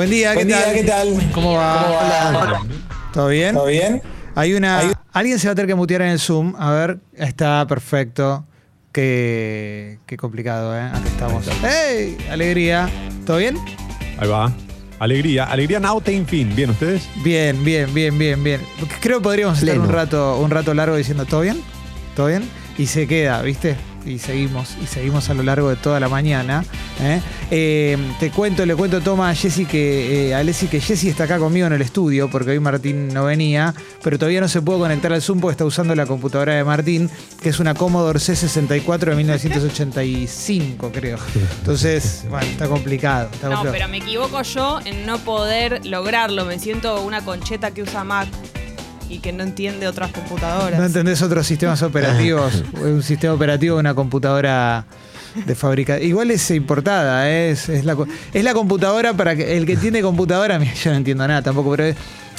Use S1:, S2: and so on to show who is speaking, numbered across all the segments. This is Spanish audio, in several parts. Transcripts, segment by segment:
S1: Buen día, ¿qué
S2: Buen día,
S1: tal?
S2: ¿qué tal?
S1: ¿Cómo va?
S2: Hola.
S1: ¿Todo bien?
S2: ¿Todo bien?
S1: Hay una. Alguien se va a tener que mutear en el Zoom. A ver, está perfecto. Qué, qué complicado, ¿eh? Aquí estamos. ¡Hey! Alegría. ¿Todo bien?
S3: Ahí va. Alegría. Alegría now ten fin. ¿Bien ustedes?
S1: Bien, bien, bien, bien, bien. Creo que podríamos estar un rato, un rato largo diciendo ¿todo bien? ¿Todo bien? Y se queda, ¿viste? Y seguimos, y seguimos a lo largo de toda la mañana. ¿eh? Eh, te cuento, le cuento Toma a Jessy que eh, a Leslie que Jessy está acá conmigo en el estudio, porque hoy Martín no venía, pero todavía no se pudo conectar al Zoom porque está usando la computadora de Martín, que es una Commodore C64 de 1985, creo. Entonces, bueno, está complicado. está
S4: No,
S1: complicado.
S4: pero me equivoco yo en no poder lograrlo. Me siento una concheta que usa Mac y que no entiende otras computadoras.
S1: No entendés otros sistemas operativos. un sistema operativo de una computadora de fábrica. Igual es importada, ¿eh? es, es la, co- es la computadora para que el que entiende computadora, mira, yo no entiendo nada tampoco, pero es,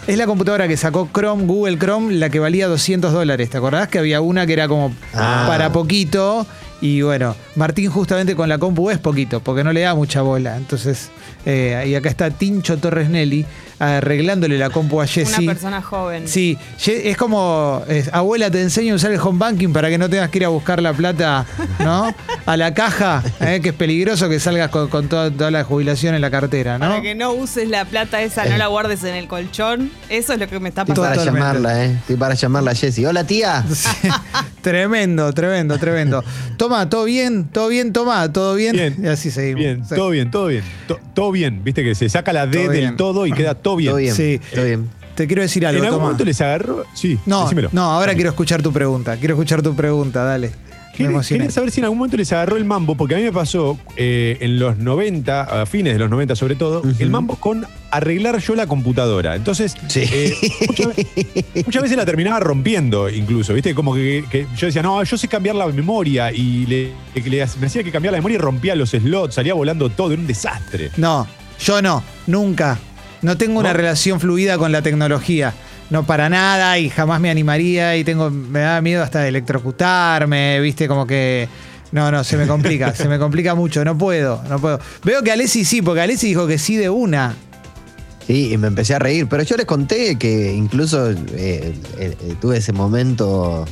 S1: es la computadora que sacó Chrome, Google Chrome, la que valía 200 dólares. ¿Te acordás que había una que era como
S5: Ah.
S1: para poquito? Y bueno, Martín justamente con la compu es poquito, porque no le da mucha bola. Entonces, eh, y acá está Tincho Torres Nelly arreglándole la compu a
S4: Una
S1: Jessy.
S4: persona joven.
S1: Sí, es como, es, abuela, te enseño a usar el home banking para que no tengas que ir a buscar la plata, ¿no? A la caja, ¿eh? que es peligroso que salgas con, con toda, toda la jubilación en la cartera, ¿no?
S4: Para que no uses la plata esa, no la guardes en el colchón. Eso es lo que me está
S5: Estoy
S4: pasando.
S5: para
S1: Totalmente.
S5: llamarla, ¿eh? Estoy para llamarla a Jessy. Hola, tía.
S1: Sí, tremendo, tremendo, tremendo. Toma, ¿todo bien? ¿Todo bien? Toma, ¿todo bien?
S3: Bien.
S1: Y así seguimos.
S3: Bien, todo bien, todo bien. To- todo bien. Viste que se saca la D
S1: Todo
S3: del todo y queda todo bien.
S5: Todo bien.
S1: Sí.
S5: Todo bien.
S1: Te quiero decir algo,
S3: ¿En algún momento les agarró? Sí,
S1: No,
S3: decímelo.
S1: no, ahora quiero escuchar tu pregunta. Quiero escuchar tu pregunta, dale.
S3: Quería, saber si en algún momento les agarró el mambo, porque a mí me pasó eh, en los 90, a fines de los 90 sobre todo, el mambo con arreglar yo la computadora. Entonces,
S5: Sí.
S3: eh, muchas, muchas veces la terminaba rompiendo incluso, ¿viste? Como que, que yo decía, no, yo sé cambiar la memoria y le, que le- me hacía que cambiar la memoria y rompía los slots, salía volando todo, era un desastre.
S1: No, yo no, nunca. No tengo una
S3: ¿No?
S1: relación fluida con la tecnología. No para nada y jamás me animaría y tengo, me da miedo hasta de electrocutarme, viste, como que. No, no, se me complica, se me complica mucho, no puedo, no puedo. Veo que Alessi sí, porque Alessi dijo que sí de una.
S5: Sí, y me empecé a reír. Pero yo les conté que incluso eh, eh, eh, tuve ese momento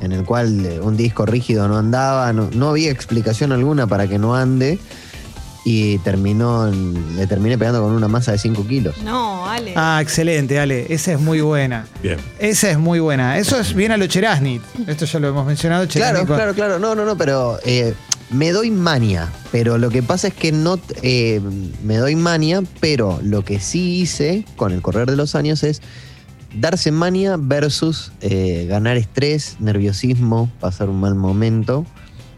S5: en el cual un disco rígido no andaba, no, no había explicación alguna para que no ande. Y terminó, en- le terminé pegando con una masa de 5 kilos.
S4: No, Ale.
S1: Ah, excelente, Ale, esa es muy buena.
S3: Bien.
S1: Esa es muy buena. Eso es bien a lo Cherasnit. Esto ya lo hemos mencionado.
S5: Claro,
S1: Cherasnit con-
S5: claro, claro. No, no, no, pero eh, me doy mania. Pero lo que pasa es que no eh, me doy mania, pero lo que sí hice con el correr de los años es darse mania versus eh, ganar estrés, nerviosismo, pasar un mal momento.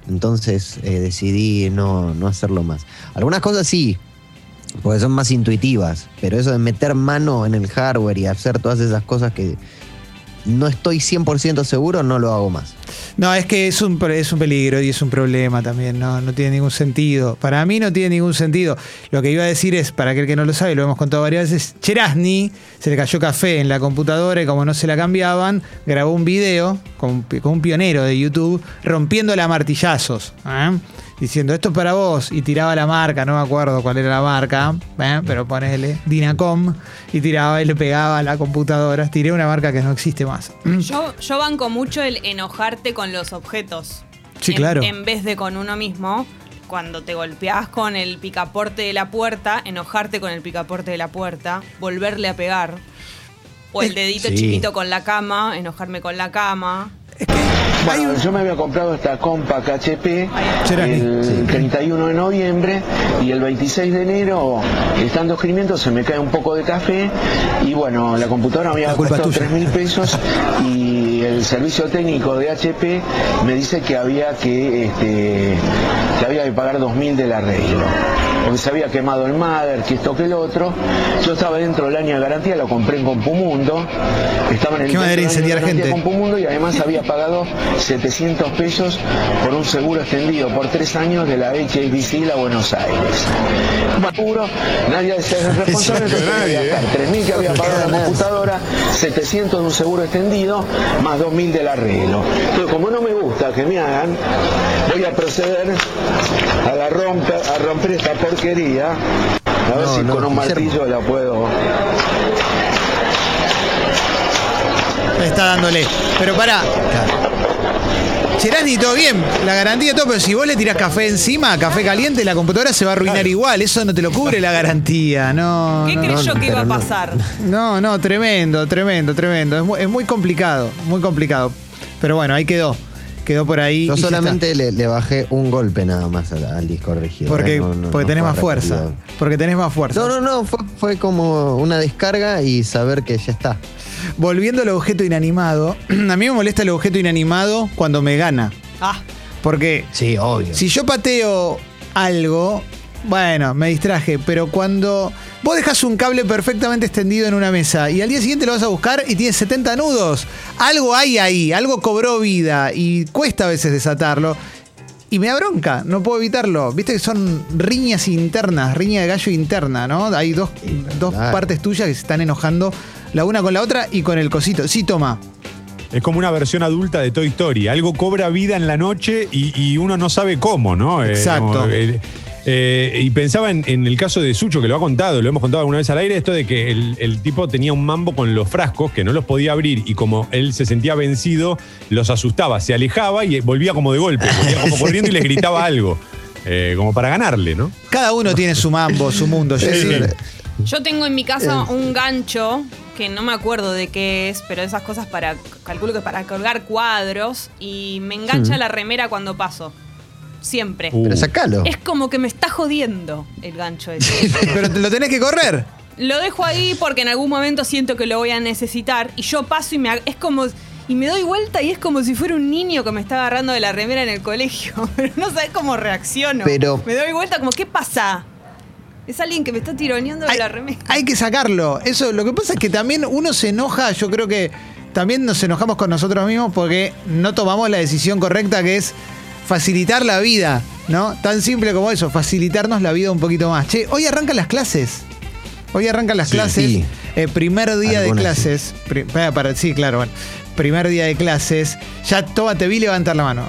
S5: Entonces eh, decidí no, no hacerlo más. Algunas cosas sí, porque son más intuitivas, pero eso de meter mano en el hardware y hacer todas esas cosas que no estoy 100% seguro, no lo hago más.
S1: No, es que es un, es un peligro y es un problema también, no, no tiene ningún sentido. Para mí no tiene ningún sentido. Lo que iba a decir es, para aquel que no lo sabe, lo hemos contado varias veces, Cherasny se le cayó café en la computadora y como no se la cambiaban, grabó un video con, con un pionero de YouTube rompiéndola a martillazos. ¿eh? Diciendo, esto es para vos. Y tiraba la marca, no me acuerdo cuál era la marca, ¿eh? pero ponele Dinacom y tiraba y le pegaba a la computadora. Tiré una marca que no existe más.
S4: Yo, yo banco mucho el enojarte con los objetos.
S1: Sí,
S4: En-
S1: claro.
S4: En vez de con uno mismo. Cuando te golpeás con el picaporte de la puerta, enojarte con el picaporte de la puerta, volverle a pegar. O el dedito
S5: Sí.
S4: chiquito con la cama, enojarme con la cama.
S1: Es que hay
S6: Bueno,
S1: un-
S6: yo me había comprado esta Compact HP el
S5: sí.
S6: 31 de noviembre y el 26 de enero, estando escribiendo, se me cae un poco de café y bueno, la computadora me había costado
S1: tuya.
S6: 3 mil pesos y el servicio técnico de HP me dice que había que, este, que había que pagar 2 mil del arreglo. Porque se había quemado el mother, que esto que el otro. Yo estaba dentro del año de garantía, lo compré en Compumundo. Estaba en el
S1: Qué manera incendiar gente.
S6: Compumundo y además había pagado 700 pesos por un seguro extendido por tres años de la HBC La Buenos Aires. Seguro, nadie se es responsable, entonces
S3: ¿eh?
S6: 3.000 que había pagado la computadora, 700 de un seguro extendido, más 2.000 del arreglo. Entonces, como no me gusta que me hagan, voy a proceder a, la romper, a romper esta porquería A ver
S5: No,
S6: si
S5: no,
S6: con un martillo la puedo.
S1: Está dándole. Pero pará. Cherasni, todo bien, la garantía todo, pero si vos le tirás café encima, café caliente, la computadora se va a arruinar igual. Eso no te lo cubre la garantía. No,
S4: ¿Qué
S1: no,
S4: creyó
S5: no,
S4: que iba a pasar?
S1: no, no, tremendo, tremendo, tremendo. Es muy, es muy complicado, muy complicado. Pero bueno, ahí quedó. Quedó por ahí.
S5: Yo solamente le, le bajé un golpe nada más al, al disco rígido.
S1: Porque,
S5: ¿eh? No, no,
S1: porque
S5: no
S1: tenés más fuerza.
S5: repetido.
S1: Porque tenés más fuerza.
S5: No, no, no, fue, fue como una descarga y saber que ya está.
S1: Volviendo al objeto inanimado, a mí me molesta el objeto inanimado cuando me gana.
S4: Ah,
S1: Porque
S5: Sí, obvio.
S1: si yo pateo algo, bueno, me distraje, pero cuando vos dejas un cable perfectamente extendido en una mesa y al día siguiente lo vas a buscar y tiene 70 nudos, algo hay ahí, algo cobró vida y cuesta a veces desatarlo. Y me da bronca, no puedo evitarlo. Viste que son riñas internas, riña de gallo interna, ¿no? Hay dos, dos partes tuyas que se están enojando la una con la otra y con el cosito. Sí, toma.
S3: Es como una versión adulta de Toy Story. Algo cobra vida en la noche y, y uno no sabe cómo, ¿no? Eh,
S1: Exacto.
S3: como, eh, eh, y pensaba en, en el caso de Sucho, que lo ha contado, lo hemos contado alguna vez al aire, esto de que el, el tipo tenía un mambo con los frascos que no los podía abrir y como él se sentía vencido, los asustaba, se alejaba y volvía como de golpe, volvía como corriendo y les gritaba algo, eh, como para ganarle, ¿no?
S1: Cada uno tiene su mambo, su mundo.
S4: Yo tengo en mi casa un gancho que no me acuerdo de qué es, pero esas cosas para, calculo que para colgar cuadros y me engancha la remera cuando paso. Siempre.
S3: Uh.
S5: Pero sacalo.
S4: Es como que me está jodiendo el gancho ese.
S1: Pero te lo tenés que correr.
S4: Lo dejo ahí porque en algún momento siento que lo voy a necesitar y yo paso y me es como y me doy vuelta y es como si fuera un niño que me está agarrando de la remera en el colegio, pero no sabes cómo reacciono.
S5: Pero-
S4: me doy vuelta como ¿qué pasa? Es alguien que me está tironeando de
S1: hay,
S4: la remera.
S1: hay que sacarlo. Eso, lo que pasa es que también uno se enoja, yo creo que también nos enojamos con nosotros mismos porque no tomamos la decisión correcta que es facilitar la vida, ¿no? Tan simple como eso, facilitarnos la vida un poquito más. Che, hoy arrancan las clases. Hoy arrancan las
S3: Sí.
S1: clases.
S5: Sí.
S1: Eh, primer día de clases. Pri- para- para- sí, claro, bueno. Primer día de clases. Ya toma, te vi levantar la mano.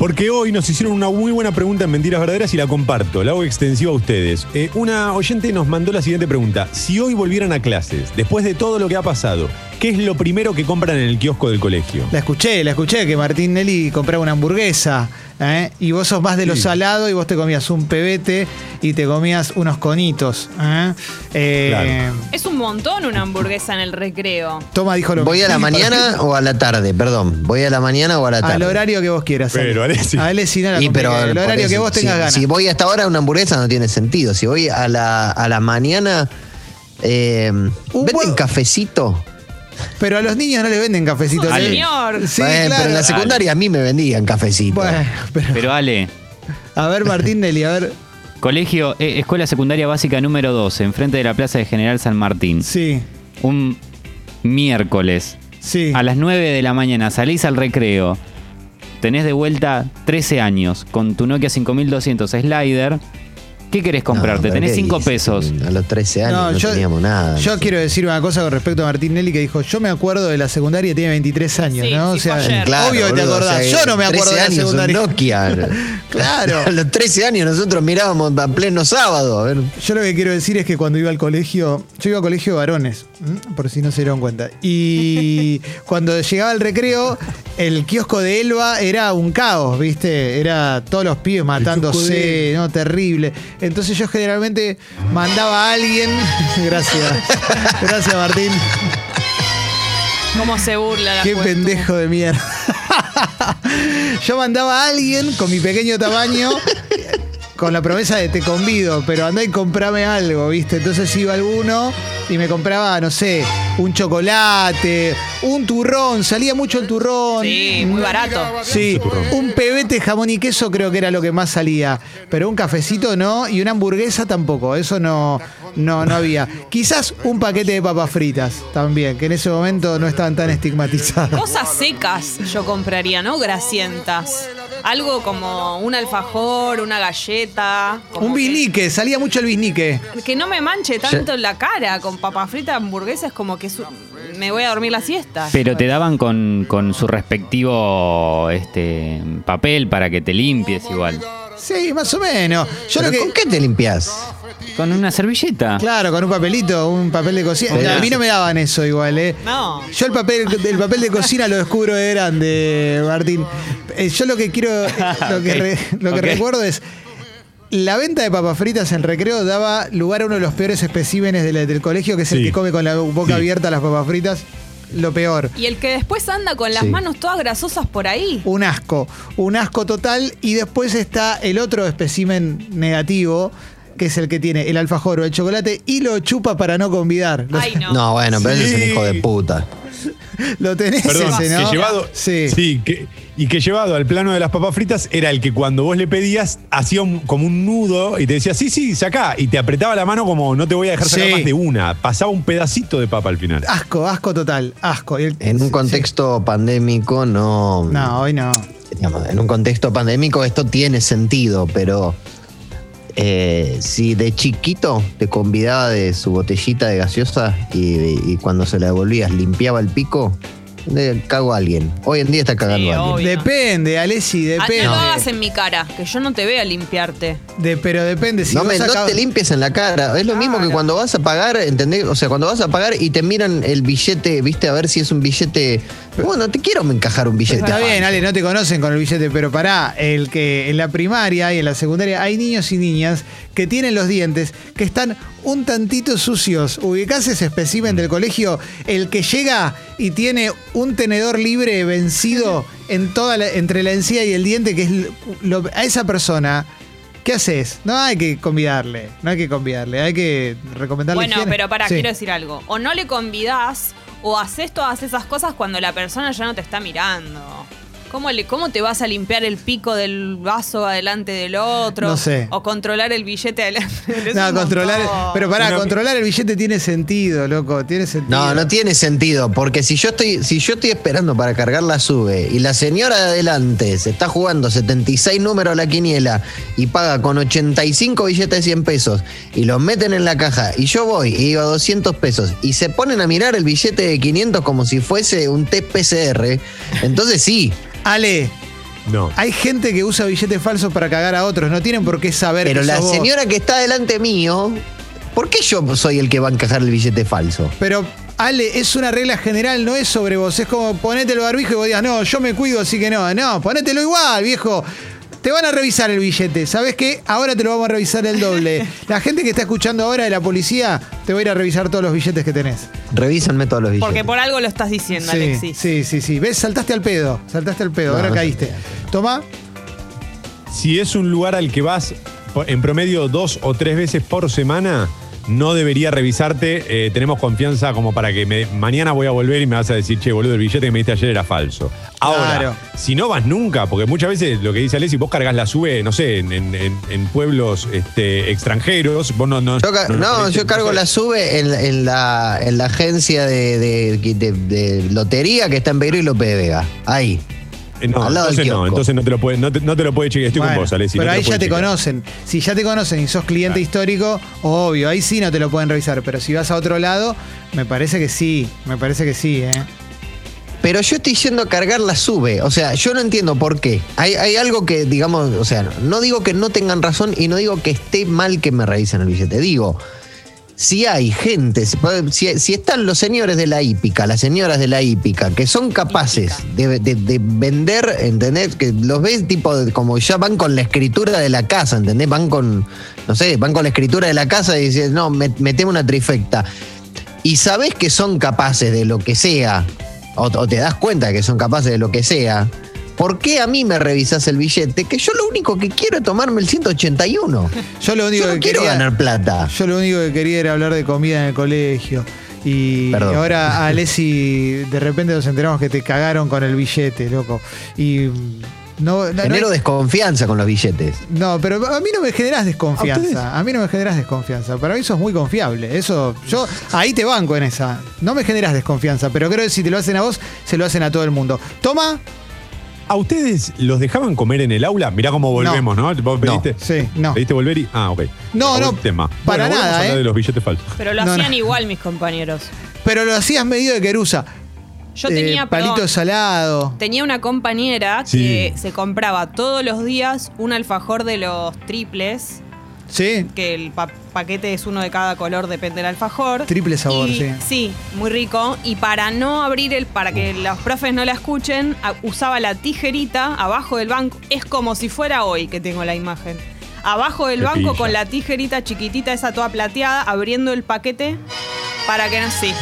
S3: Porque hoy nos hicieron una muy buena pregunta en Mentiras Verdaderas y la comparto, la hago extensiva a ustedes. Eh, una oyente nos mandó la siguiente pregunta. Si hoy volvieran a clases, después de todo lo que ha pasado, ¿qué es lo primero que compran en el kiosco del colegio?
S1: La escuché, la escuché que Martín Nelly compraba una hamburguesa. ¿Eh? Y vos sos más de lo
S3: Sí.
S1: salado y vos te comías un pebete y te comías unos conitos. ¿eh? Eh,
S3: Claro.
S4: Es un montón una hamburguesa en el recreo.
S1: Toma, dijo lo
S5: ¿Voy a la mañana o a la tarde? Perdón. ¿Voy a la mañana o a la tarde?
S1: Al horario que vos quieras.
S3: Pero,
S1: Ale.
S3: Alessi.
S1: A Alessi no la
S5: Y pero
S1: el
S5: por
S1: horario que vos
S5: si-
S1: tengas ganas.
S5: Si voy hasta ahora, una hamburguesa no tiene sentido. Si voy a la, a la mañana, eh,
S1: Un
S5: ¿venden cafecito?
S1: Pero a los niños no les venden cafecitos.
S4: No,
S1: ¿eh?
S4: señor.
S1: Sí,
S5: Bueno,
S1: claro.
S5: Pero en la secundaria a mí me vendían cafecito.
S1: Bueno, pero-
S2: Pero Ale,
S1: a ver, Martín Nelly, a ver.
S2: colegio, eh, escuela secundaria básica número 12, enfrente de la Plaza de General San Martín.
S1: Sí,
S2: Un miércoles
S1: sí.
S2: a las 9 de la mañana salís al recreo. Tenés de vuelta 13 años con tu Nokia 5200 Slider. ¿Qué querés comprarte?
S5: No,
S2: Tenés
S5: ¿qué
S2: 5
S5: dices?
S2: pesos.
S5: A los 13 años no, teníamos nada.
S1: Yo quiero decir una cosa con respecto a Martín Nelly que dijo, yo me acuerdo de la secundaria, tiene 23 años,
S4: Sí,
S1: ¿no?
S4: sí,
S1: o sea.
S5: Claro,
S1: obvio que te acordás.
S5: o sea,
S1: yo no me acuerdo
S5: 13
S1: de la
S5: años,
S1: secundaria.
S5: Nokia.
S1: Claro.
S5: A los 13 años nosotros mirábamos a pleno sábado. A ver.
S1: Yo lo que quiero decir es que cuando iba al colegio, yo iba a colegio de varones, ¿m? por si no se dieron cuenta. Y cuando llegaba el recreo, el kiosco de Elba era un caos, ¿viste? Era todos los pibes matándose, ¿no? Terrible. Entonces yo generalmente mandaba a alguien. Gracias. Gracias, Martín.
S4: Cómo se burla la
S1: Qué
S4: juventud.
S1: pendejo de mierda. Yo mandaba a alguien con mi pequeño tamaño con la promesa de te convido, pero andá y comprame algo, ¿viste? Entonces iba alguno y me compraba, no sé, un chocolate, un turrón, salía mucho el turrón.
S4: Sí, muy barato.
S1: Sí, un pebete jamón y queso creo que era lo que más salía, pero un cafecito no y una hamburguesa tampoco, eso no, no, no había. Quizás un paquete de papas fritas también, que en ese momento no estaban tan estigmatizadas.
S4: Cosas secas yo compraría, ¿no? Grasientas. Algo como un alfajor, una galleta. como
S1: Un
S4: que-
S1: bisnique, salía mucho el bisnique.
S4: Que no me manche tanto en la cara con papas fritas, hamburguesas, como que su- me voy a dormir la siesta.
S2: Pero te daban con, con su respectivo este, papel para que te limpies igual.
S1: Sí, más o menos. Yo lo
S5: ¿Pero
S1: que.
S5: ¿Con qué te limpias?
S2: Con una servilleta.
S1: Claro, con un papelito, un papel de cocina. A mí no me daban eso igual, ¿eh?
S4: No.
S1: Yo el papel, el papel de cocina lo descubro de grande, Martín. Eh, yo lo que quiero, lo que,
S2: Ok,
S1: re- lo que recuerdo es. La venta de papas fritas en recreo daba lugar a uno de los peores especímenes del colegio, que es el que come con la boca
S3: Sí.
S1: abierta las papas fritas. Lo peor.
S4: Y el que después anda con las
S5: Sí.
S4: manos todas grasosas por ahí.
S1: Un asco. Un asco total. Y después está el otro espécimen negativo, que es el que tiene el alfajor o el chocolate y lo chupa para no convidar. Lo,
S4: Ay, no.
S5: No, bueno, pero ese es un hijo de puta.
S1: lo tenés
S3: Perdón,
S1: ese,
S3: que
S1: ¿no?
S3: llevado,
S1: Sí.
S3: que- y que llevado al plano de las papas fritas era el que cuando vos le pedías hacía un- como un nudo y te decía, sí, sí, sacá, y te apretaba la mano como no te voy a dejar sacar
S1: Sí.
S3: más de una. Pasaba un pedacito de papa al final.
S1: Asco, asco total. Asco. Y el-
S5: En un
S1: sí.
S5: contexto pandémico no.
S1: No, hoy no.
S5: digamos, en un contexto pandémico esto tiene sentido, pero eh, si de chiquito te convidaba de su botellita de gaseosa y, y cuando se la devolvías limpiaba el pico, le cago a alguien. Hoy en día está cagando
S4: Sí,
S5: a alguien.
S4: obvio.
S1: Depende, Alessi,
S4: Ah,
S1: depende.
S4: no lo hagas en mi cara, que yo no te vea limpiarte.
S1: De- pero depende. Si
S5: no,
S1: vos
S5: me, no te limpies en la cara. Es lo mismo que
S4: Claro.
S5: cuando vas a pagar, ¿entendés? O sea, cuando vas a pagar y te miran el billete, viste, a ver si es un billete. Bueno, te quiero encajar un billete.
S1: Está bien. Ale, no te conocen con el billete, pero pará, el que en la primaria y en la secundaria hay niños y niñas que tienen los dientes que están un tantito sucios. Ubicás ese espécimen del colegio, el que llega y tiene un tenedor libre vencido en toda la- entre la encía y el diente, que es lo- a esa persona. ¿Qué haces? No hay que convidarle, no hay que convidarle, hay que recomendarle.
S4: Bueno,
S1: higiene.
S4: pero para,
S1: Sí.
S4: quiero decir algo. O no le convidás, o haces todas esas cosas cuando la persona ya no te está mirando. ¿Cómo, le, ¿Cómo te vas a limpiar el pico del vaso adelante del otro?
S1: No sé.
S4: O controlar el billete adelante del
S1: No, controlar.
S4: montón.
S1: Pero pará, controlar el billete tiene sentido, loco. Tiene sentido.
S5: No, no tiene sentido, porque si yo estoy, si yo estoy esperando para cargar la sube y la señora de adelante se está jugando 76 números a la quiniela y paga con 85 billetes de 100 pesos y los meten en la caja y yo voy y digo 200 pesos y se ponen a mirar el billete de 500 como si fuese un test PCR, entonces sí,
S1: Ale,
S3: No.
S1: hay gente que usa billetes falsos para cagar a otros. No tienen por qué saber
S5: pero
S1: que
S5: la
S1: sos vos.
S5: señora que está delante mío, ¿por qué yo soy el que va a encajar el billete falso?
S1: Pero, Ale, es una regla general, no es sobre vos. Es como ponete el barbijo y vos digas, no, yo me cuido, así que no. No, ponételo igual, viejo. Te van a revisar el billete. ¿Sabes qué? Ahora te lo vamos a revisar el doble. La gente que está escuchando ahora de la policía te va a ir a revisar todos los billetes que tenés.
S5: Revísanme todos los billetes.
S4: Porque por algo lo estás diciendo,
S1: Sí,
S4: Alexis.
S1: sí, sí, sí. ¿Ves? Saltaste al pedo. Saltaste al pedo.
S5: No,
S1: ahora
S5: no
S1: caíste. Toma.
S3: Si es un lugar al que vas en promedio dos o tres veces por semana, no debería revisarte. Eh, tenemos confianza como para que me- mañana voy a volver y me vas a decir, che, boludo, el billete que me diste ayer era falso. Ahora,
S1: Claro.
S3: si no vas nunca, porque muchas veces lo que dice Alessi, vos cargas la sube, no sé, en, en- en- pueblos este, extranjeros, vos no... no
S5: Yo ca- no, yo cargo la sube en, en la, en la agencia de, de- de- de lotería que está en Beirut y López de Vega. Ahí.
S3: Eh, No,
S5: al lado del
S3: entonces no, entonces no te lo puede, no te, no te lo puede chequear. Estoy
S1: Bueno,
S3: con vos, Alessi.
S1: pero
S3: no
S1: ahí ya te
S3: chequear.
S1: conocen. Si ya te conocen y sos cliente
S3: Claro.
S1: histórico, obvio, ahí sí no te lo pueden revisar. Pero si vas a otro lado, me parece que sí. Me parece que sí, ¿eh?
S5: Pero yo estoy yendo a cargar la sube. O sea, yo no entiendo por qué. Hay, hay algo que, digamos, o sea, no digo que no tengan razón y no digo que esté mal que me revisen el billete. Digo, si hay gente, si, si están los señores de la hípica, las señoras de la hípica, que son capaces de, de- de vender, ¿entendés? Que los ves tipo de- como ya van con la escritura de la casa, ¿entendés? Van con, no sé, van con la escritura de la casa y dicen, no, me- meteme una trifecta. Y sabés que son capaces de lo que sea, o, o te das cuenta que son capaces de lo que sea, ¿por qué a mí me revisas el billete? Que yo lo único que quiero es tomarme el 181.
S1: Yo lo único
S5: Yo no
S1: que
S5: quiero
S1: quería.
S5: ganar plata.
S1: Yo lo único que quería era hablar de comida en el colegio. Y
S5: Perdón.
S1: ahora, Alessi, de repente nos enteramos que te cagaron con el billete, loco. Y. mm, No, no,
S5: Genero
S1: no,
S5: desconfianza con los billetes.
S1: no, pero a mí no me generas desconfianza. A mí no me generas desconfianza. Para mí sos muy confiable. Eso, yo ahí te banco en esa. No me generas desconfianza, pero creo que si te lo hacen a vos, se lo hacen a todo el mundo. Toma.
S3: ¿A ustedes los dejaban comer en el aula? Mirá cómo volvemos, ¿no? ¿Vos
S5: No.
S3: pediste?
S1: Sí, no.
S3: ¿Pediste volver y.? Ah, ok.
S1: No, no,
S3: Tema.
S1: para
S3: Bueno,
S1: nada,
S3: a hablar
S1: ¿eh?
S3: de los billetes falsos.
S4: Pero lo
S1: No,
S4: hacían
S1: no.
S4: igual mis compañeros.
S1: Pero lo hacías medido de querusa.
S4: Yo
S1: Eh,
S4: tenía,
S1: palito
S4: perdón,
S1: salado.
S4: tenía una compañera
S3: Sí.
S4: que se compraba todos los días un alfajor de los triples
S1: Sí.
S4: que el pa- paquete es uno de cada color, depende del alfajor.
S1: Triple sabor,
S4: Y-
S1: sí.
S4: Sí, muy rico. Y para no abrir el, para que los profes no la escuchen, usaba la tijerita abajo del banco. Es como si fuera hoy que tengo la imagen. Abajo del
S3: Qué
S4: banco
S3: pilla.
S4: con la tijerita chiquitita, esa toda plateada, abriendo el paquete para que no sí.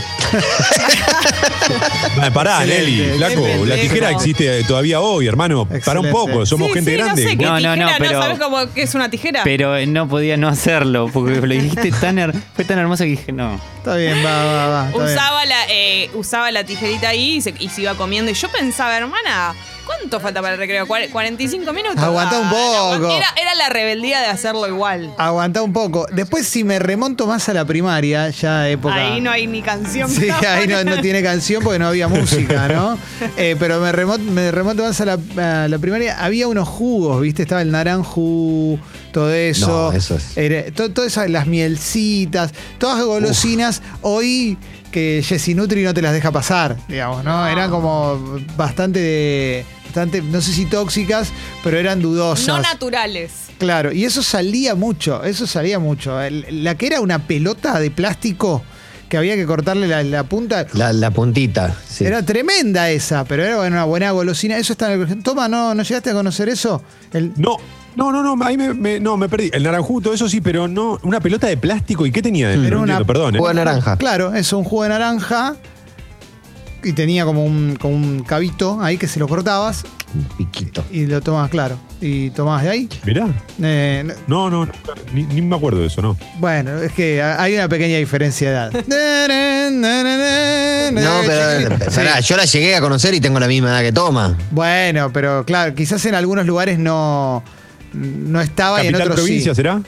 S3: Ah, Pará,
S1: Excelente,
S3: Nelly, flaco,
S4: qué
S3: la tijera existe todavía hoy, hermano. Para un
S1: Excelente.
S3: poco, somos
S4: Sí,
S3: gente
S4: sí,
S3: grande.
S4: No sé qué
S2: No, no,
S4: tijera,
S2: no,
S4: no,
S2: pero-
S4: sabes cómo que es una tijera?
S2: Pero no podía no hacerlo, porque lo dijiste tan her- fue tan hermoso que dije, no.
S1: Está bien, va, va, va. está bien.
S4: usaba la, eh, usaba la tijerita ahí y se, y se iba comiendo. Y yo pensaba, hermana, ¿cuánto falta para el recreo? ¿Cuare- ¿45 minutos?
S1: Aguantá un
S4: Ah, no,
S1: poco.
S4: Era, era la rebeldía de hacerlo igual.
S1: Aguantá un poco. Después, si me remonto más a la primaria, ya época.
S4: Ahí no hay ni canción.
S1: Sí, ahí no, no tiene canción porque no había música, ¿no? Eh, pero me remonto, me remonto más a la, a la primaria. Había unos jugos, ¿viste? Estaba el naranjú, todo eso.
S5: No, eso es-
S1: Era- to- todas esas, las mielcitas, todas golosinas. Hoy que Jessy Nutri no te las deja pasar, digamos, ¿no? Eran como bastante, bastante, no sé si tóxicas, pero eran dudosas.
S4: No naturales.
S1: Claro, y eso salía mucho, eso salía mucho. El- La que era una pelota de plástico que había que cortarle la, la punta.
S5: La, la puntita. sí.
S1: Era tremenda esa, pero era una buena golosina. Eso está en el... Toma, ¿no, ¿no llegaste a conocer eso? El-
S3: No, no, no, no, ahí me, me- no, me perdí. El naranjuto, eso sí, pero no. Una pelota de plástico, ¿y qué tenía dentro?
S1: Era
S3: No
S1: una-
S3: entiendo, perdón. ¿eh?
S5: Jugo de naranja.
S1: Claro, eso, un jugo de naranja. Y tenía como un, como un cabito ahí que se lo cortabas
S5: Un piquito.
S1: y lo tomabas, claro. Y tomabas de ahí.
S3: Mirá.
S1: Eh, no-
S3: No, ni, ni me acuerdo de eso, ¿no.
S1: bueno, es que hay una pequeña diferencia de edad.
S5: No, pero
S1: Sí.
S5: pará, yo la llegué a conocer y tengo la misma edad que toma.
S1: Bueno, pero claro, quizás en algunos lugares no, no estaba y en
S3: Capital
S1: otros
S3: provincia,
S1: sí.
S3: ¿será?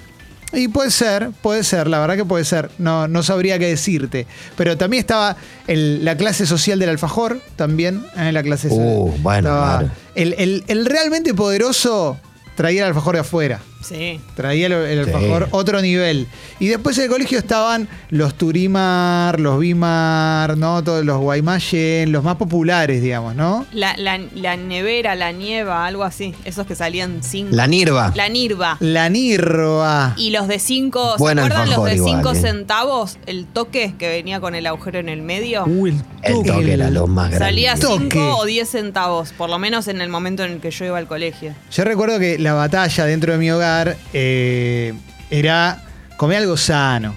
S1: Y puede ser, puede ser, la verdad que puede ser. No, no sabría qué decirte. Pero también estaba el- la clase social del alfajor, también, en la clase
S5: Uh,
S1: social.
S5: bueno,
S1: Estaba-
S5: claro.
S1: el, el- el realmente poderoso traía el alfajor de afuera.
S4: Sí.
S1: Traía el, el
S5: Sí.
S1: alfajor otro nivel. Y después en el colegio estaban los Turimar, los Bimar, ¿no? Todos los Guaymallén, los más populares, digamos, ¿no?
S4: La, la, la nevera, la nieva, algo así. Esos que salían cinco.
S5: La Nirva.
S4: La Nirva.
S1: La Nirva.
S4: Y los de cinco, ¿se
S5: Buen
S4: acuerdan los de
S5: igual,
S4: cinco
S5: eh.
S4: centavos? El toque que venía con el agujero en el medio.
S3: Uh, el
S5: El
S3: toque.
S5: toque era lo más grande.
S4: Salía
S1: Toque.
S4: 5 o 10 centavos, por lo menos en el momento en el que yo iba al colegio.
S1: Yo recuerdo que la batalla dentro de mi hogar eh, era comer algo sano.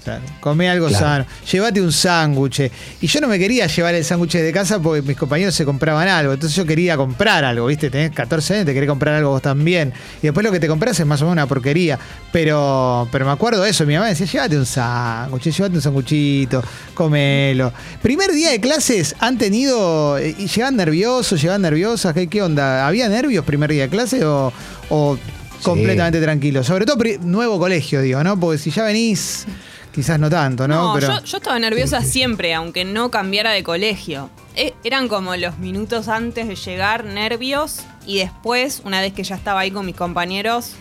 S1: O sea, comé algo
S5: Claro.
S1: sano. Llévate un sándwich. Y yo no me quería llevar el sándwich de casa porque mis compañeros se compraban algo. Entonces yo quería comprar algo, ¿viste? Tenés 14 años, te querés comprar algo vos también. Y después lo que te compras es más o menos una porquería. Pero, pero me acuerdo de eso. Mi mamá decía, llévate un sándwich, llévate un sanguchito, comelo. Primer día de clases han tenido... eh, y ¿Llegaban nerviosos? ¿Llegaban nerviosas? ¿Qué, qué onda? ¿Había nervios primer día de clase o, o completamente tranquilo? Sobre todo nuevo colegio, digo, ¿no? Porque si ya venís, quizás no tanto, ¿no?
S4: No,
S1: Pero,
S4: yo, yo estaba nerviosa siempre, aunque no cambiara de colegio. E- eran como los minutos antes de llegar, nervios, y después, una vez que ya estaba ahí con mis compañeros,